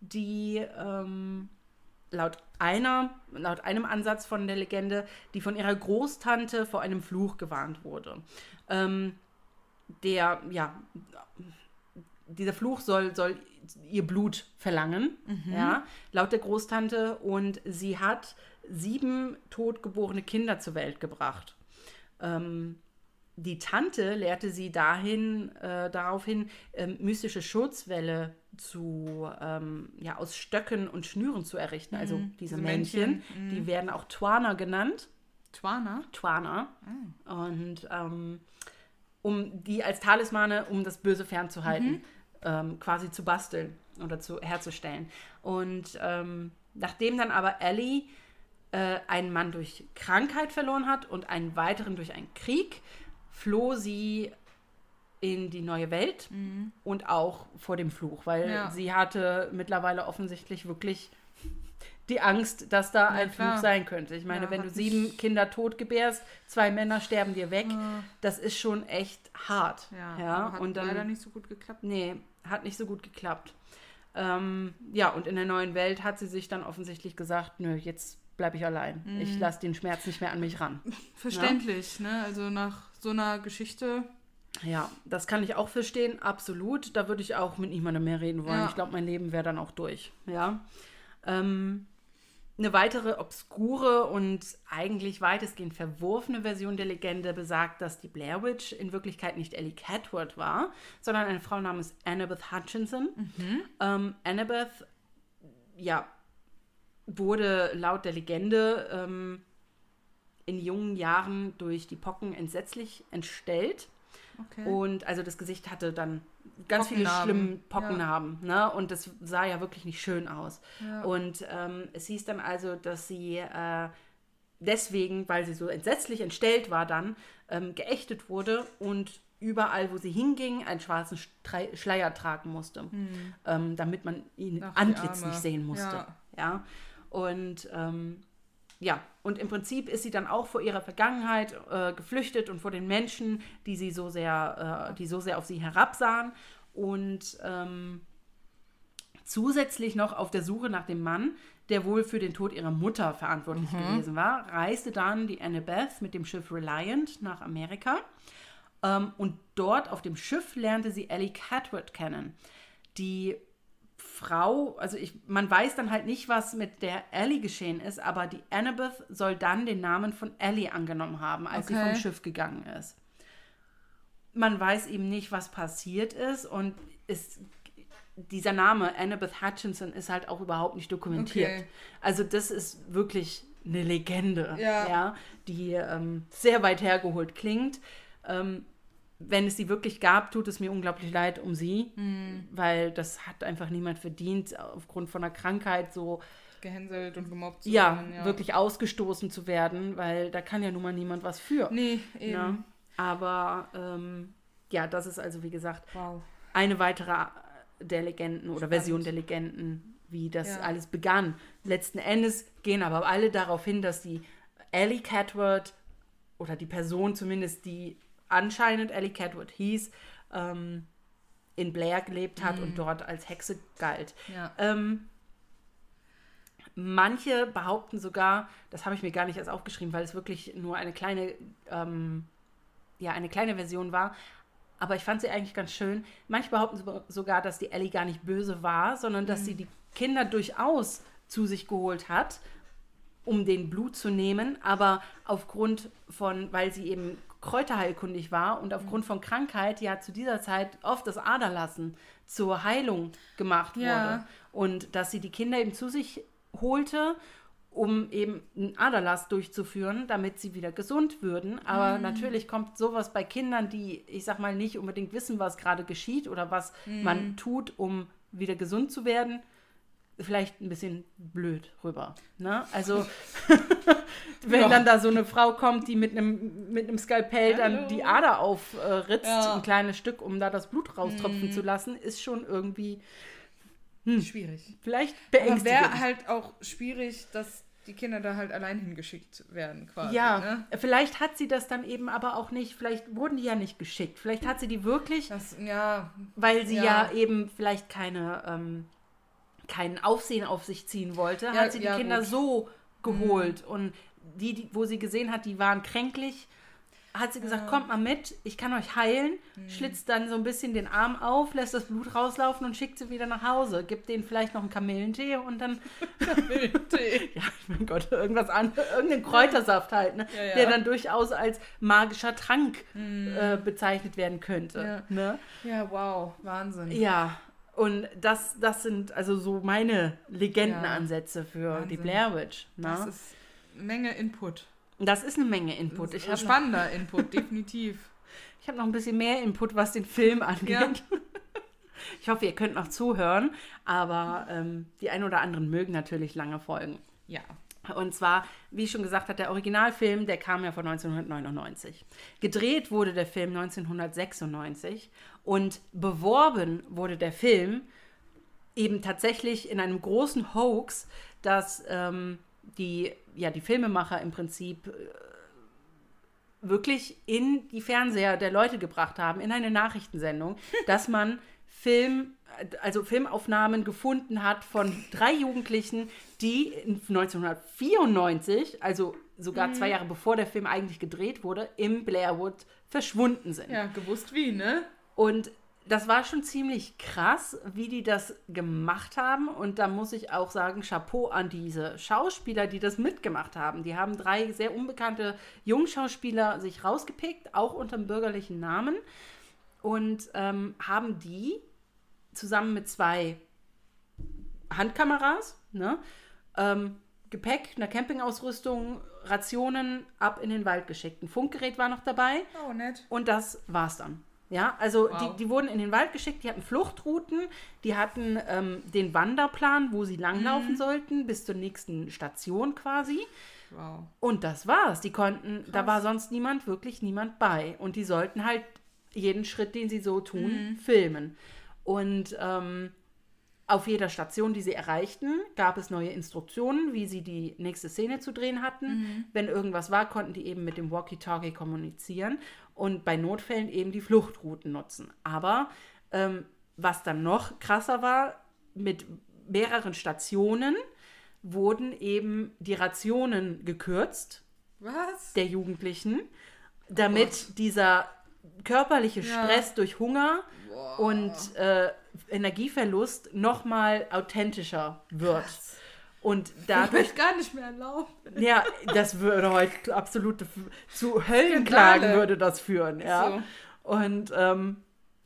die ähm, laut einer, laut einem Ansatz von der Legende, die von ihrer Großtante vor einem Fluch gewarnt wurde. Ähm, der, ja, dieser Fluch soll, soll ihr Blut verlangen, ja, laut der Großtante. Und sie hat sieben totgeborene Kinder zur Welt gebracht. Ähm, die Tante lehrte sie dahin, äh, daraufhin, ähm, mystische Schutzwälle zu, ähm, ja, aus Stöcken und Schnüren zu errichten. Also diese diese Männchen, Männchen, die werden auch Twana genannt. Twana? Twana. Und ähm, um die als Talismane, um das Böse fernzuhalten, ähm, quasi zu basteln oder zu, herzustellen. Und ähm, nachdem dann aber Ellie äh, einen Mann durch Krankheit verloren hat und einen weiteren durch einen Krieg, floh sie in die neue Welt und auch vor dem Fluch, weil Ja. sie hatte mittlerweile offensichtlich wirklich die Angst, dass da ein klar. Fluch sein könnte. Ich meine, Ja, wenn du sieben Kinder tot gebärst, zwei Männer sterben dir weg, Ja. das ist schon echt hart. Ja, ja hat und dann, leider nicht so gut geklappt. Nee, hat nicht so gut geklappt. Ähm, ja, und in der neuen Welt hat sie sich dann offensichtlich gesagt, nö, jetzt bleibe ich allein. Mhm. Ich lasse den Schmerz nicht mehr an mich ran. Verständlich, ne? Also nach so einer Geschichte. Ja, das kann ich auch verstehen, absolut. Da würde ich auch mit niemandem mehr reden wollen. Ja. Ich glaube, mein Leben wäre dann auch durch. Ja. Ähm, eine weitere obskure und eigentlich weitestgehend verworfene Version der Legende besagt, dass die Blair Witch in Wirklichkeit nicht Ellie Catworth war, sondern eine Frau namens Annabeth Hutchinson. Ähm, Annabeth, ja, wurde laut der Legende ähm, in jungen Jahren durch die Pocken entsetzlich entstellt. Okay. Und also das Gesicht hatte dann ganz viele Pockennarben. schlimme Pockennarben. Ne? Und das sah ja wirklich nicht schön aus. Ja. Und ähm, es hieß dann also, dass sie äh, deswegen, weil sie so entsetzlich entstellt war, dann ähm, geächtet wurde und überall, wo sie hinging, einen schwarzen Strei Schleier tragen musste, ähm, damit man ihn Hm. Ach, Antlitz nicht sehen musste. Ja. Ja. Und ähm, ja, und im Prinzip ist sie dann auch vor ihrer Vergangenheit äh, geflüchtet und vor den Menschen, die sie so sehr, äh, die so sehr auf sie herabsahen. Und ähm, zusätzlich noch auf der Suche nach dem Mann, der wohl für den Tod ihrer Mutter verantwortlich gewesen war, reiste dann die Annabeth mit dem Schiff Reliant nach Amerika. Ähm, und dort auf dem Schiff lernte sie Ellie Catwood kennen. Die Frau, also ich, man weiß dann halt nicht, was mit der Ellie geschehen ist, aber die Annabeth soll dann den Namen von Ellie angenommen haben, als sie Okay. vom Schiff gegangen ist. Man weiß eben nicht, was passiert ist und ist, dieser Name Annabeth Hutchinson ist halt auch überhaupt nicht dokumentiert. Okay. Also das ist wirklich eine Legende, Ja. die ähm, sehr weit hergeholt klingt. Ähm, wenn es sie wirklich gab, tut es mir unglaublich leid um sie, Hm. weil das hat einfach niemand verdient, aufgrund von einer Krankheit so Gehänselt und gemobbt zu ja, werden. wirklich ausgestoßen zu werden, weil da kann ja nun mal niemand was für. Nee, eben. ne? Aber ähm, ja, das ist also wie gesagt Wow. eine weitere der Legenden oder Spannend. Version der Legenden, wie das Ja. alles begann. Letzten Endes gehen aber alle darauf hin, dass die Ellie Catwood oder die Person zumindest, die anscheinend Ellie Catwood hieß, ähm, in Blair gelebt hat und dort als Hexe galt. Ja. Ähm, manche behaupten sogar, das habe ich mir gar nicht erst aufgeschrieben, weil es wirklich nur eine kleine, ähm, ja, eine kleine Version war. Aber ich fand sie eigentlich ganz schön. Manche behaupten so- sogar, dass die Ellie gar nicht böse war, sondern dass sie die Kinder durchaus zu sich geholt hat um den Blut zu nehmen, aber aufgrund von, weil sie eben kräuterheilkundig war und aufgrund von Krankheit ja zu dieser Zeit oft das Aderlassen zur Heilung gemacht wurde. Ja. Und dass sie die Kinder eben zu sich holte, um eben einen Aderlass durchzuführen, damit sie wieder gesund würden. Aber natürlich kommt sowas bei Kindern, die, ich sag mal, nicht unbedingt wissen, was gerade geschieht oder was man tut, um wieder gesund zu werden, vielleicht ein bisschen blöd rüber. Ne? Also, wenn Ja. dann da so eine Frau kommt, die mit einem mit einem Skalpell dann Hallo. die Ader aufritzt, Ja. ein kleines Stück, um da das Blut raustropfen zu lassen, ist schon irgendwie Schwierig. vielleicht Aber beängstigend. wäre halt auch schwierig, dass die Kinder da halt allein hingeschickt werden, quasi. Ja, Ne? vielleicht hat sie das dann eben aber auch nicht, vielleicht wurden die ja nicht geschickt. Vielleicht hat sie die wirklich, Das, ja, weil sie ja, Ja. eben vielleicht keine, ähm, keinen Aufsehen auf sich ziehen wollte, Ja, hat sie die ja, Kinder gut. Mhm. so geholt. Und die, die, wo sie gesehen hat, die waren kränklich, hat sie gesagt, kommt mal mit, ich kann euch heilen, Mhm. schlitzt dann so ein bisschen den Arm auf, lässt das Blut rauslaufen und schickt sie wieder nach Hause. Gibt denen vielleicht noch einen Kamillentee und dann ja, mein Gott, irgendwas anderes, irgendeinen Kräutersaft halt, ne? Ja, ja. der dann durchaus als magischer Trank äh, bezeichnet werden könnte. Ja. Ne? ja, wow, Wahnsinn. ja, und das, das sind also so meine Legendenansätze für die Wahnsinn. Blair Witch. Das Ne? ist Menge Input. Das ist eine Menge Input. Ich habe noch, Spannender Input, definitiv. ich hab noch ein bisschen mehr Input, was den Film angeht. Ja. Ich hoffe, ihr könnt noch zuhören, aber ähm, die ein oder anderen mögen natürlich lange Folgen. Ja. Und zwar, wie ich schon gesagt habe, der Originalfilm, der kam ja von 1999. Gedreht wurde der Film 1996 und beworben wurde der Film eben tatsächlich in einem großen Hoax, dass ähm, die, ja, die Filmemacher im Prinzip äh, wirklich in die Fernseher der Leute gebracht haben, in eine Nachrichtensendung, dass man Film, also Filmaufnahmen gefunden hat von drei Jugendlichen, die in 1994, also sogar zwei Jahre bevor der Film eigentlich gedreht wurde, im Blairwood verschwunden sind. Ja, gewusst wie, ne? Und das war schon ziemlich krass, wie die das gemacht haben. Und da muss ich auch sagen, Chapeau an diese Schauspieler, die das mitgemacht haben. Die haben drei sehr unbekannte Jungschauspieler sich rausgepickt, auch unter dem bürgerlichen Namen. Und ähm, haben die zusammen mit zwei Handkameras, ne, ähm, Gepäck, einer Campingausrüstung, Rationen ab in den Wald geschickt. Ein Funkgerät war noch dabei. Oh, nett. Und das war's dann. Ja, also Wow. die, die wurden in den Wald geschickt, die hatten Fluchtrouten, die hatten ähm, den Wanderplan, wo sie langlaufen Mhm. sollten, bis zur nächsten Station quasi. Wow. Und das war's. Die konnten, da Krass. war sonst niemand, wirklich niemand bei. Und die sollten halt jeden Schritt, den sie so tun, Mhm. filmen. Und ähm, auf jeder Station, die sie erreichten, gab es neue Instruktionen, wie sie die nächste Szene zu drehen hatten. Mhm. Wenn irgendwas war, konnten die eben mit dem Walkie-Talkie kommunizieren und bei Notfällen eben die Fluchtrouten nutzen. Aber ähm, was dann noch krasser war, mit mehreren Stationen wurden eben die Rationen gekürzt Was? der Jugendlichen, damit dieser körperliche Ja. Stress durch Hunger und äh, Energieverlust nochmal authentischer wird. Und dadurch, Wird gar nicht mehr erlaubt. ja, das würde heute absolut zu Höllenklagen würde das führen, ja. So. Und ähm,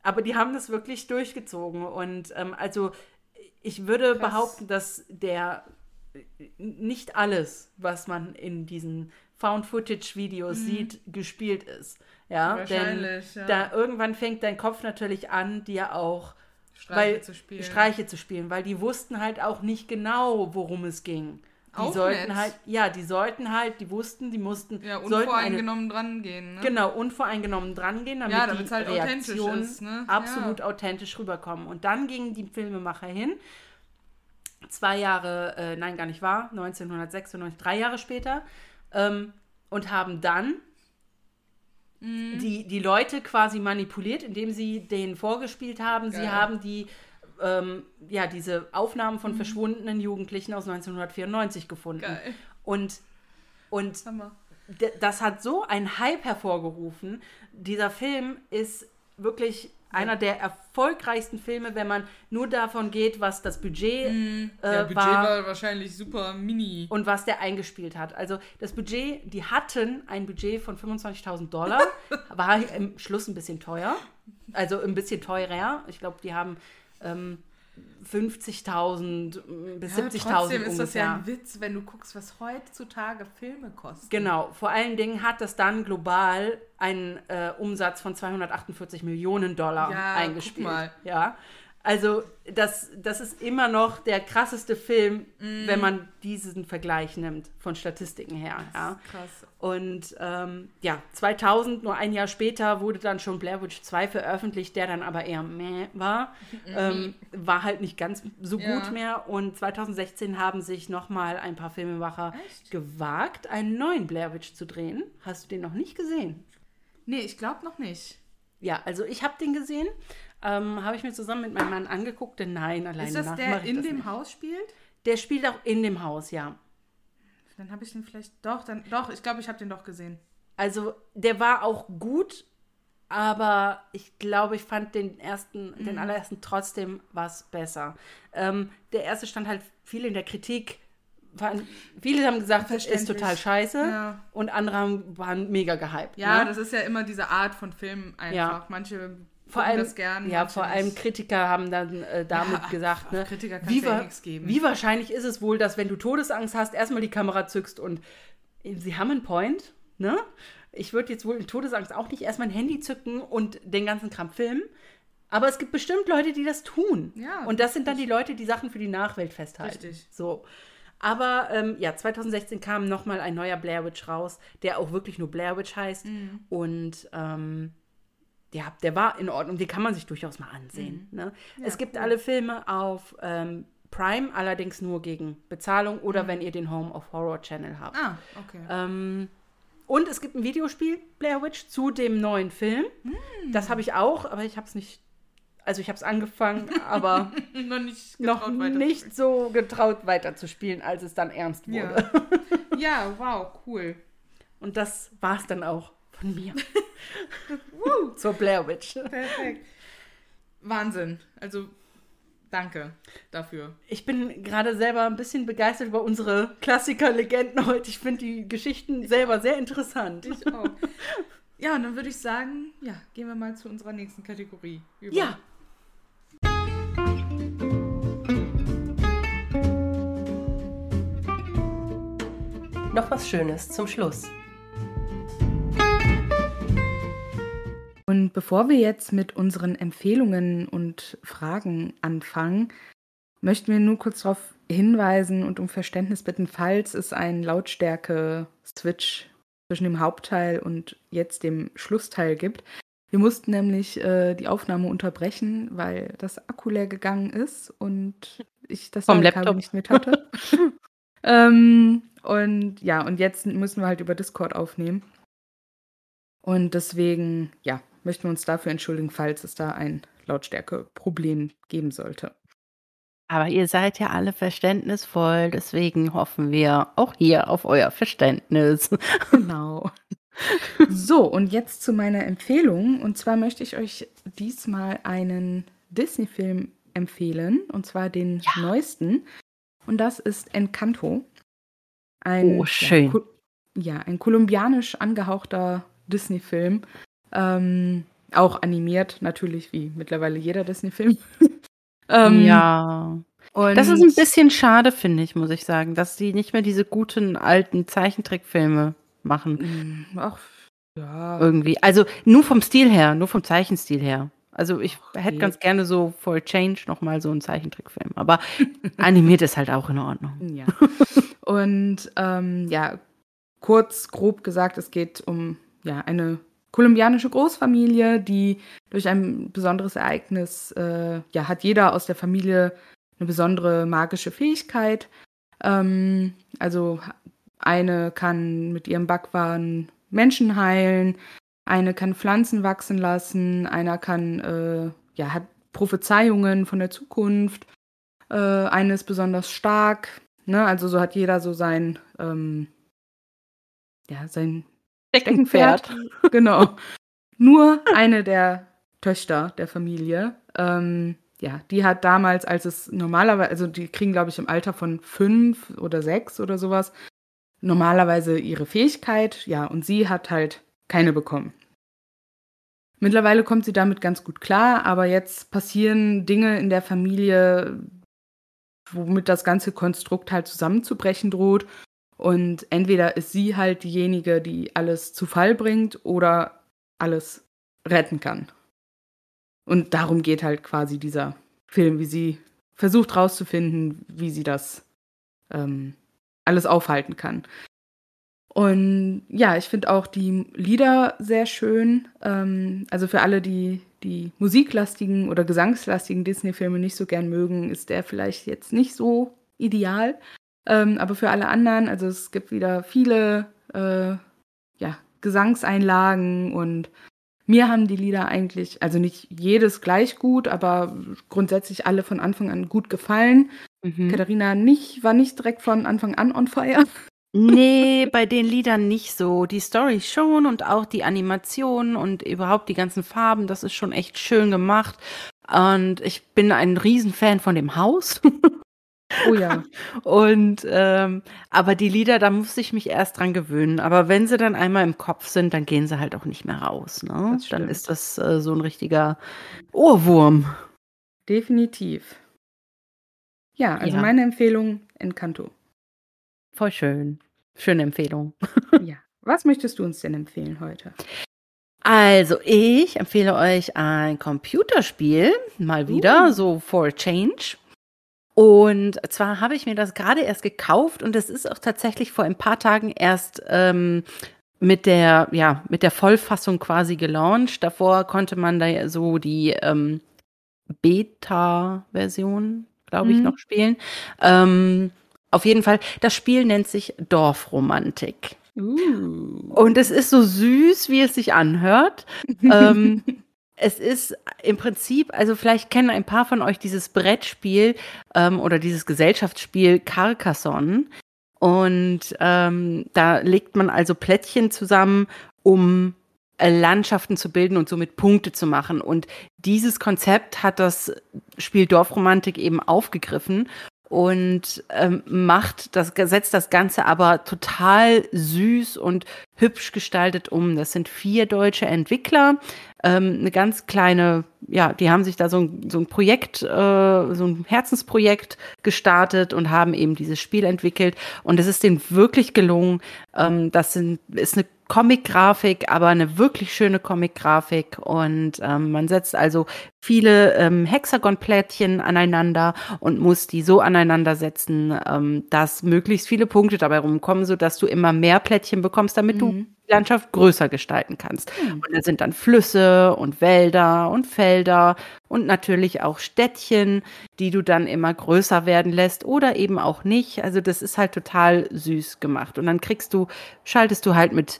aber die haben das wirklich durchgezogen und ähm, also ich würde Krass. behaupten, dass der nicht alles, was man in diesen Found-Footage-Videos sieht, gespielt ist. Ja, denn Mhm. Wahrscheinlich, ja. da irgendwann fängt dein Kopf natürlich an, dir auch Streiche weil, zu spielen. Streiche zu spielen, weil die wussten halt auch nicht genau, worum es ging. Die Auch sollten nett. halt, ja, die sollten halt, die wussten, die mussten, Ja, eine, unvoreingenommen dran gehen, ne? genau, unvoreingenommen drangehen, damit Ja, die damit's halt authentisch Reaktionen ist, ne? absolut authentisch rüberkommen. Und dann gingen die Filmemacher hin, zwei Jahre, äh, nein, gar nicht wahr, 1996, drei Jahre später, ähm, und haben dann Mhm. die, die Leute quasi manipuliert, indem sie denen vorgespielt haben, sie Geil. haben die ähm, ja, diese Aufnahmen von verschwundenen Jugendlichen aus 1994 gefunden. Geil. Und, und Hammer. das hat so einen Hype hervorgerufen. Dieser Film ist wirklich einer der erfolgreichsten Filme, wenn man nur davon geht, was das Budget, mm, äh, ja, Budget war, war wahrscheinlich super mini. und was der eingespielt hat. Also das Budget, die hatten ein Budget von 25.000 Dollar, war im Schluss ein bisschen teuer, also ein bisschen teurer. Ich glaube, die haben ähm, 50.000 bis Ja, 70.000 trotzdem ist das ja ungefähr. ein Witz, wenn du guckst, was heutzutage Filme kosten. Genau, vor allen Dingen hat das dann global einen äh, Umsatz von 248 Millionen Dollar Ja, eingespielt. guck mal. Ja, also das, das ist immer noch der krasseste Film, Mm. wenn man diesen Vergleich nimmt, von Statistiken her. Ja. Krass. Und ähm, ja, 2000, nur ein Jahr später, wurde dann schon Blair Witch 2 veröffentlicht, der dann aber eher meh war. Ähm, war halt nicht ganz so Ja. gut mehr. Und 2016 haben sich nochmal ein paar Filmemacher Echt? gewagt, einen neuen Blair Witch zu drehen. Hast du den noch nicht gesehen? Nee, ich glaube noch nicht. Ja, also ich habe den gesehen. Ähm, habe ich mir zusammen mit meinem Mann angeguckt, denn nein, alleine Ist das nach der in das dem nicht. Haus spielt? Der spielt auch in dem Haus, ja. Dann habe ich den vielleicht doch, dann doch, ich glaube, ich habe den doch gesehen. Also der war auch gut, aber ich glaube, ich fand den ersten, Mhm. den allerersten trotzdem was besser. Ähm, der erste stand halt viel in der Kritik. Waren, viele haben gesagt, ist Verständlich. total scheiße Ja. und andere waren mega gehypt. Ja, ne? das ist ja immer diese Art von Film einfach. Ja. Manche vor allem, das gern. ja, vor allem. Kritiker haben dann äh, damit Ja, gesagt, auf ne, Kritiker wie, ja wa- nichts geben. wie wahrscheinlich ist es wohl, dass wenn du Todesangst hast, erstmal die Kamera zückst und äh, sie haben einen Point, ne? Ich würde jetzt wohl in Todesangst auch nicht erstmal ein Handy zücken und den ganzen Kram filmen. Aber es gibt bestimmt Leute, die das tun. Ja, und das sind dann die Leute, die Sachen für die Nachwelt festhalten. Richtig. So. Aber ähm, ja, 2016 kam nochmal ein neuer Blair Witch raus, der auch wirklich nur Blair Witch heißt. Mhm. Und ähm, ja, der war in Ordnung. Den kann man sich durchaus mal ansehen. Ne? es gibt alle Filme auf ähm, Prime, allerdings nur gegen Bezahlung oder wenn ihr den Home of Horror Channel habt. Ah, okay. Ähm, und es gibt ein Videospiel, Blair Witch, zu dem neuen Film. Das habe ich auch, aber ich habe es nicht. Also ich habe es angefangen, aber noch nicht noch nicht so getraut weiterzuspielen, als es dann ernst wurde. Ja. ja, wow, cool. Und das war es dann auch von mir. Zur Blair Witch. Perfekt. Wahnsinn. Also, danke dafür. Ich bin gerade selber ein bisschen begeistert über unsere Klassiker-Legenden heute. Ich finde die Geschichten selber sehr interessant. Ich auch. ja, und dann würde ich sagen, ja, gehen wir mal zu unserer nächsten Kategorie. über. Ja. Noch was Schönes zum Schluss. Und bevor wir jetzt mit unseren Empfehlungen und Fragen anfangen, möchten wir nur kurz darauf hinweisen und um Verständnis bitten, falls es einen Lautstärke-Switch zwischen dem Hauptteil und jetzt dem Schlussteil gibt. Wir mussten nämlich äh, die Aufnahme unterbrechen, weil das Akku leer gegangen ist und ich das Vom Laptop. nicht mit hatte. ähm, und ja, und jetzt müssen wir halt über Discord aufnehmen. Und deswegen, ja, möchten wir uns dafür entschuldigen, falls es da ein Lautstärke-Problem geben sollte. Aber ihr seid ja alle verständnisvoll, deswegen hoffen wir auch hier auf euer Verständnis. Genau. So, und jetzt zu meiner Empfehlung. Und zwar möchte ich euch diesmal einen Disney-Film empfehlen, und zwar den neuesten. Und das ist Encanto. Ein, Oh, schön. Ja, ja, ein kolumbianisch angehauchter Disney-Film. Ähm, auch animiert, natürlich, wie mittlerweile jeder Disney-Film. ähm, ja. Und Das ist ein bisschen schade, finde ich, muss ich sagen, dass die nicht mehr diese guten alten Zeichentrickfilme machen. Mm, Ach, ja. Irgendwie. Also nur vom Stil her, nur vom Zeichenstil her. Also ich hätte ganz gerne so a Change nochmal so einen Zeichentrickfilm. Aber animiert ist halt auch in Ordnung. Ja. Und ähm, ja, kurz, grob gesagt, es geht um ja, eine kolumbianische Großfamilie, die durch ein besonderes Ereignis, äh, ja, hat jeder aus der Familie eine besondere magische Fähigkeit. Ähm, also eine kann mit ihrem Backwaren Menschen heilen, eine kann Pflanzen wachsen lassen, einer kann, äh, ja, hat Prophezeiungen von der Zukunft, äh, eine ist besonders stark, ne? Also so hat jeder so sein, ähm, ja, sein Steckenpferd. genau. Nur eine der Töchter der Familie. Ähm, ja, die hat damals, als es normalerweise, also die kriegen, glaube ich, im Alter von fünf oder sechs oder sowas, normalerweise ihre Fähigkeit, ja, und sie hat halt keine bekommen. Mittlerweile kommt sie damit ganz gut klar, aber jetzt passieren Dinge in der Familie, womit das ganze Konstrukt halt zusammenzubrechen droht. Und entweder ist sie halt diejenige, die alles zu Fall bringt oder alles retten kann. Und darum geht halt quasi dieser Film, wie sie versucht herauszufinden, wie sie das ähm, alles aufhalten kann. Und ja, ich finde auch die Lieder sehr schön. Ähm, also für alle, die die musiklastigen oder gesangslastigen Disney-Filme nicht so gern mögen, ist der vielleicht jetzt nicht so ideal. Ähm, aber für alle anderen, also es gibt wieder viele äh, ja, Gesangseinlagen und mir haben die Lieder eigentlich, also nicht jedes gleich gut, aber grundsätzlich alle von Anfang an gut gefallen. Mhm. Katharina nicht, war nicht direkt von Anfang an on fire. Nee, bei den Liedern nicht so. Die Story schon und auch die Animation und überhaupt die ganzen Farben, das ist schon echt schön gemacht. Und ich bin ein Riesenfan von dem Haus. Oh ja. Und ähm, aber die Lieder, da muss ich mich erst dran gewöhnen. Aber wenn sie dann einmal im Kopf sind, dann gehen sie halt auch nicht mehr raus. Ne? Dann ist das äh, so ein richtiger Ohrwurm. Definitiv. Ja, also ja. meine Empfehlung Encanto. Voll schön. Schöne Empfehlung. ja. Was möchtest du uns denn empfehlen heute? Also, ich empfehle euch ein Computerspiel, mal wieder, uh. so for a change. Und zwar habe ich mir das gerade erst gekauft und es ist auch tatsächlich vor ein paar Tagen erst ähm, mit der, ja, mit der Vollfassung quasi gelauncht. Davor konnte man da so die ähm, Beta-Version, glaube ich, mhm. noch spielen. Ähm, auf jeden Fall, das Spiel nennt sich Dorfromantik. Uh. Und es ist so süß, wie es sich anhört. ähm, es ist im Prinzip, also vielleicht kennen ein paar von euch dieses Brettspiel ähm, oder dieses Gesellschaftsspiel Carcassonne. Und ähm, da legt man also Plättchen zusammen, um äh, Landschaften zu bilden und somit Punkte zu machen. Und dieses Konzept hat das Spiel Dorfromantik eben aufgegriffen und ähm, macht das setzt das Ganze aber total süß und hübsch gestaltet um. Das sind vier deutsche Entwickler, ähm, eine ganz kleine, ja, die haben sich da so ein, so ein Projekt, äh, so ein Herzensprojekt gestartet und haben eben dieses Spiel entwickelt. Und es ist denen wirklich gelungen. Ähm, das sind, ist eine Comic-Grafik, aber eine wirklich schöne Comic-Grafik. Und ähm, man setzt also viele ähm, Hexagon-Plättchen aneinander und muss die so aneinander setzen, ähm, dass möglichst viele Punkte dabei rumkommen, sodass du immer mehr Plättchen bekommst, damit mhm. du die Landschaft größer gestalten kannst. Mhm. Und da sind dann Flüsse und Wälder und Felder und natürlich auch Städtchen, die du dann immer größer werden lässt oder eben auch nicht. Also das ist halt total süß gemacht. Und dann kriegst du, schaltest du halt mit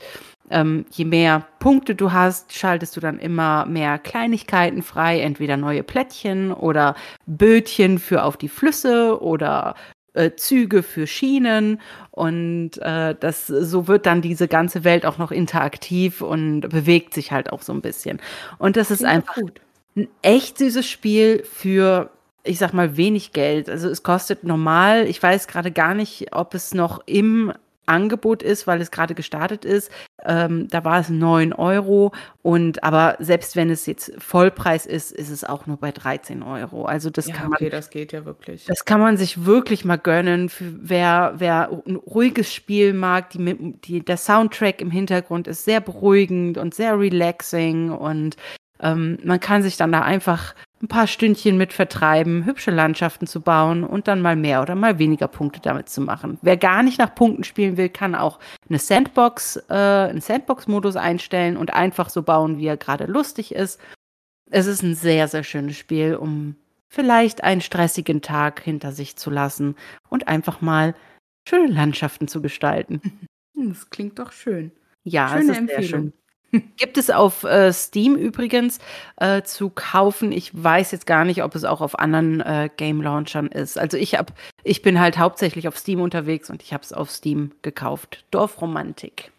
ähm, je mehr Punkte du hast, schaltest du dann immer mehr Kleinigkeiten frei, entweder neue Plättchen oder Bötchen für auf die Flüsse oder äh, Züge für Schienen und äh, das so wird dann diese ganze Welt auch noch interaktiv und bewegt sich halt auch so ein bisschen. Und das ist einfach gut. ein echt süßes Spiel für ich sag mal wenig Geld. Also es kostet normal, ich weiß gerade gar nicht, ob es noch im Angebot ist, weil es gerade gestartet ist. Ähm, da war es 9 Euro und aber selbst wenn es jetzt Vollpreis ist, ist es auch nur bei 13 Euro. Also das ja, kann man. Okay, das geht ja wirklich. Das kann man sich wirklich mal gönnen. Für wer, wer ein ruhiges Spiel mag, die, die, der Soundtrack im Hintergrund ist sehr beruhigend und sehr relaxing und ähm, man kann sich dann da einfach ein paar Stündchen mit vertreiben, hübsche Landschaften zu bauen und dann mal mehr oder mal weniger Punkte damit zu machen. Wer gar nicht nach Punkten spielen will, kann auch eine Sandbox, äh, einen Sandbox-Modus einstellen und einfach so bauen, wie er gerade lustig ist. Es ist ein sehr, sehr schönes Spiel, um vielleicht einen stressigen Tag hinter sich zu lassen und einfach mal schöne Landschaften zu gestalten. Das klingt doch schön. Ja, Schöne es ist Empfehlung. sehr schön. Gibt es auf äh, Steam übrigens äh, zu kaufen. Ich weiß jetzt gar nicht, ob es auch auf anderen äh, Game Launchern ist. Also ich hab, ich bin halt hauptsächlich auf Steam unterwegs und ich habe es auf Steam gekauft. Dorfromantik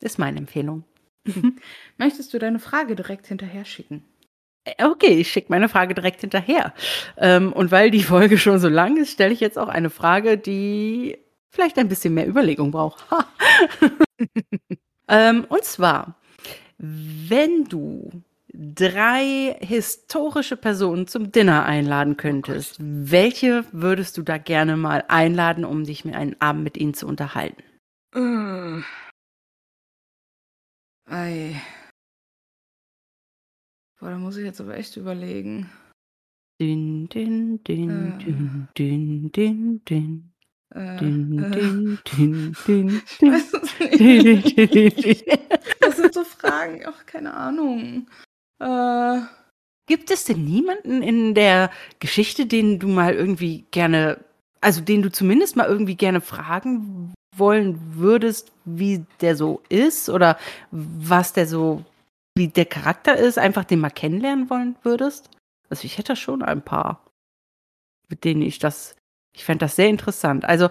ist meine Empfehlung. Möchtest du deine Frage direkt hinterher schicken? Äh, okay, ich schicke meine Frage direkt hinterher. Ähm, und weil die Folge schon so lang ist, stelle ich jetzt auch eine Frage, die vielleicht ein bisschen mehr Überlegung braucht. ähm, und zwar, wenn du drei historische Personen zum Dinner einladen könntest, oh welche würdest du da gerne mal einladen, um dich mit einem Abend mit ihnen zu unterhalten? Äh. Ei. Boah, da muss ich jetzt aber echt überlegen. Din, din, din, äh. din, din, din, din. Das sind so Fragen, ach, keine Ahnung. Äh, Gibt es denn niemanden in der Geschichte, den du mal irgendwie gerne, also den du zumindest mal irgendwie gerne fragen wollen würdest, wie der so ist oder was der so, wie der Charakter ist, einfach den mal kennenlernen wollen würdest? Also ich hätte schon ein paar, mit denen ich das, ich fände das sehr interessant. Also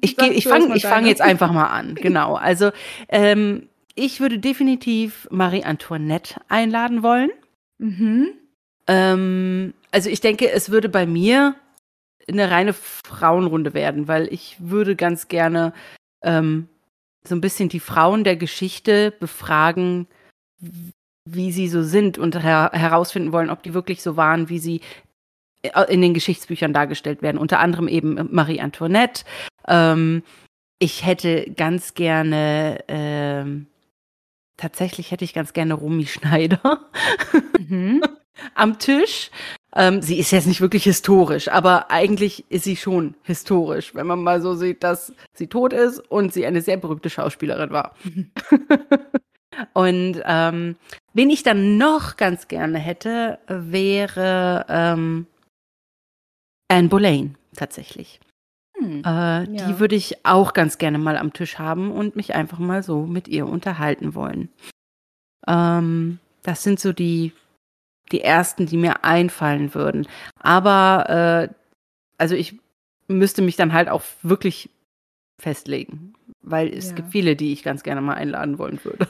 ich, ich fange fang jetzt einfach mal an, genau. Also ähm, ich würde definitiv Marie Antoinette einladen wollen. Mhm. Ähm, also ich denke, es würde bei mir eine reine Frauenrunde werden, weil ich würde ganz gerne ähm, so ein bisschen die Frauen der Geschichte befragen, wie sie so sind und her herausfinden wollen, ob die wirklich so waren, wie sie in den Geschichtsbüchern dargestellt werden. Unter anderem eben Marie Antoinette. Ähm, ich hätte ganz gerne ähm, tatsächlich hätte ich ganz gerne Romy Schneider mhm. am Tisch. Ähm, sie ist jetzt nicht wirklich historisch, aber eigentlich ist sie schon historisch, wenn man mal so sieht, dass sie tot ist und sie eine sehr berühmte Schauspielerin war. und ähm, wen ich dann noch ganz gerne hätte, wäre ähm, Anne Boleyn tatsächlich. Hm, äh, ja. Die würde ich auch ganz gerne mal am Tisch haben und mich einfach mal so mit ihr unterhalten wollen. Ähm, das sind so die, die ersten, die mir einfallen würden. Aber, äh, also ich müsste mich dann halt auch wirklich festlegen, weil es ja. gibt viele, die ich ganz gerne mal einladen wollen würde.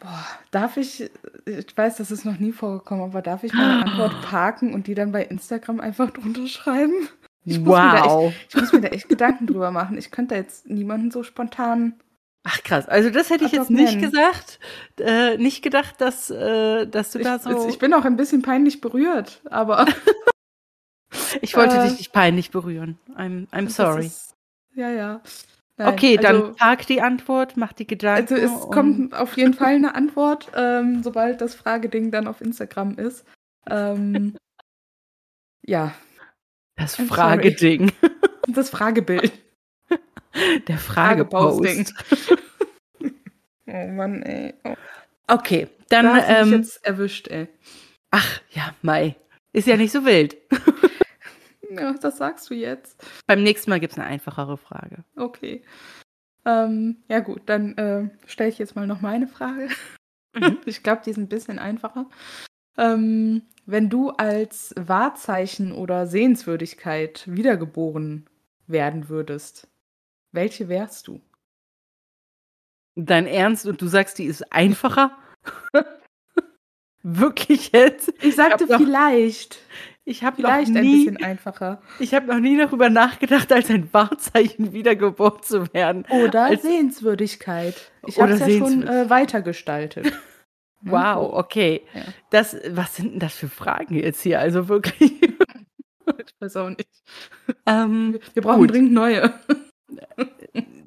Boah, darf ich, ich weiß, das ist noch nie vorgekommen, aber darf ich meine Antwort parken und die dann bei Instagram einfach drunter schreiben? Ich wow. Echt, ich muss mir da echt Gedanken drüber machen. Ich könnte jetzt niemanden so spontan. Ach krass, also das hätte ich jetzt nicht nennen. gesagt, äh, nicht gedacht, dass, äh, dass du ich, da so. Ich bin auch ein bisschen peinlich berührt, aber. ich wollte äh, dich nicht peinlich berühren. I'm, I'm sorry. Ist, ja, ja. Nein, okay, also, dann park die Antwort, mach die Gedanken. Also es kommt auf jeden Fall eine Antwort, ähm, sobald das Frageding dann auf Instagram ist. Ähm, ja, das Frageding. Das Fragebild. Der Fragepost. oh Mann, ey. Oh. Okay, dann. Da ähm, jetzt erwischt, ey. Ach, ja, Mai. Ist ja nicht so wild. Ja, das sagst du jetzt. Beim nächsten Mal gibt es eine einfachere Frage. Okay. Ähm, ja, gut, dann äh, stelle ich jetzt mal noch meine Frage. Mhm. Ich glaube, die ist ein bisschen einfacher. Ähm, wenn du als Wahrzeichen oder Sehenswürdigkeit wiedergeboren werden würdest, welche wärst du? Dein Ernst und du sagst, die ist einfacher? Wirklich jetzt? Ich sagte ich vielleicht. Ich habe vielleicht noch nie, ein bisschen einfacher. Ich habe noch nie darüber nachgedacht, als ein Wahrzeichen wiedergeboren zu werden. Oder als Sehenswürdigkeit. Ich habe es ja schon äh, weitergestaltet. Wow, okay. Ja. Das, was sind denn das für Fragen jetzt hier? Also wirklich. ich weiß auch nicht. Ähm, Wir brauchen gut. dringend neue.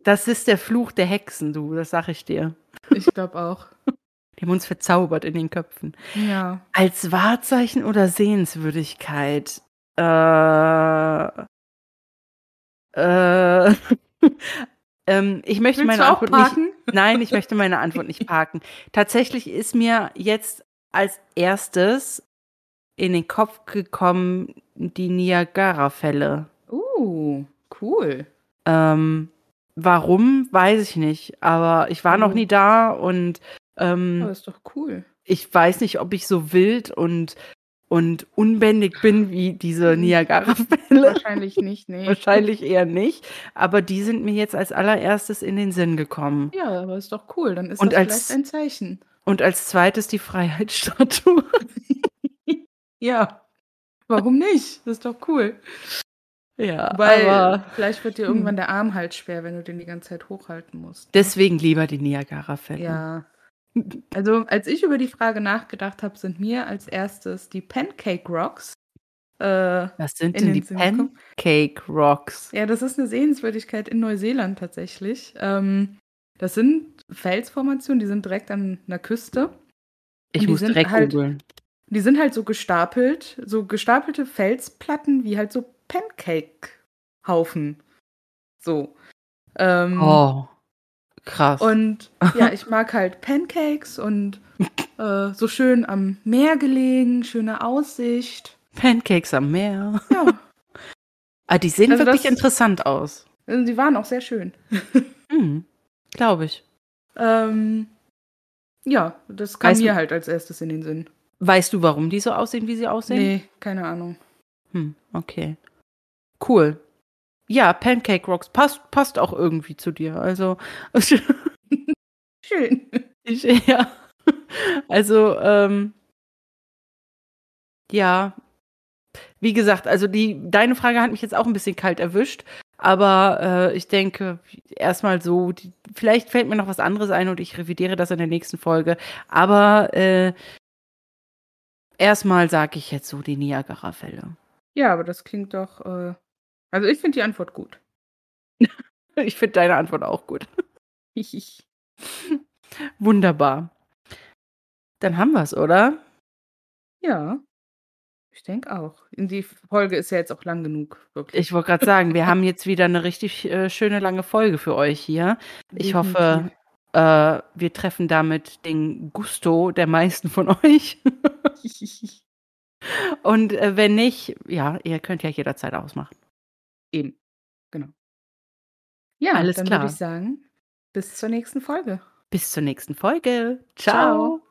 Das ist der Fluch der Hexen, du, das sag ich dir. Ich glaube auch. Die haben uns verzaubert in den Köpfen. Ja. Als Wahrzeichen oder Sehenswürdigkeit? Äh. Äh. ähm, ich möchte Willst meine Antwort parken? nicht. Nein, ich möchte meine Antwort nicht parken. Tatsächlich ist mir jetzt als erstes in den Kopf gekommen die Niagara-Fälle. Uh, cool. Ähm, warum, weiß ich nicht. Aber ich war noch nie da und ähm, Aber ist doch cool. Ich weiß nicht, ob ich so wild und und unbändig bin wie diese Niagara-Fälle. Wahrscheinlich nicht, nee. Wahrscheinlich eher nicht. Aber die sind mir jetzt als allererstes in den Sinn gekommen. Ja, aber ist doch cool. Dann ist Und das als- vielleicht ein Zeichen. Und als zweites die Freiheitsstatue. Ja. Warum nicht? Das ist doch cool. ja, Weil aber vielleicht wird dir irgendwann der Arm halt schwer, wenn du den die ganze Zeit hochhalten musst. deswegen lieber die Niagara-Fälle. Ja. Also, als ich über die Frage nachgedacht habe, sind mir als erstes die Pancake Rocks. Äh, Was sind In denn den die. Pancake Rocks? ja, das ist eine Sehenswürdigkeit in Neuseeland tatsächlich. Ähm, das sind Felsformationen, die sind direkt an einer Küste. Ich muss direkt halt- googeln. Die sind halt so gestapelt, so gestapelte Felsplatten wie halt so Pancake-Haufen. So. Ähm, Oh, krass. Und ja, ich mag halt Pancakes und äh, so schön am Meer gelegen, schöne Aussicht. Pancakes am Meer. Ja, Ah, die sehen Also wirklich das- interessant aus. also die waren auch sehr schön. Hm, Glaube ich. Ähm, ja, das kam Weißt du- mir halt als erstes in den Sinn. Weißt du, warum die so aussehen, wie sie aussehen? Nee, keine Ahnung. Hm, okay. Cool. Ja, Pancake Rocks passt, passt auch irgendwie zu dir. Also, Schön. ich, ja. Also, ähm, ja. Wie gesagt, also die, deine Frage hat mich jetzt auch ein bisschen kalt erwischt. Aber äh, ich denke, erstmal so, die, vielleicht fällt mir noch was anderes ein und ich revidiere das in der nächsten Folge. Aber äh, erstmal sage ich jetzt so die Niagara-Fälle. Ja, aber das klingt doch. Äh, also ich finde die Antwort gut. Ich finde deine Antwort auch gut. Wunderbar. Dann haben wir es, oder? ja, ich denke auch. Die Folge ist ja jetzt auch lang genug, wirklich. Ich wollte gerade sagen, wir haben jetzt wieder eine richtig äh, schöne lange Folge für euch hier. Ich hoffe, äh, wir treffen damit den Gusto der meisten von euch. Und äh, wenn nicht, ja, ihr könnt ja jederzeit ausmachen. Eben. Genau. Ja, Alles dann klar. würde ich sagen, bis zur nächsten Folge. Bis zur nächsten Folge. Ciao. Ciao.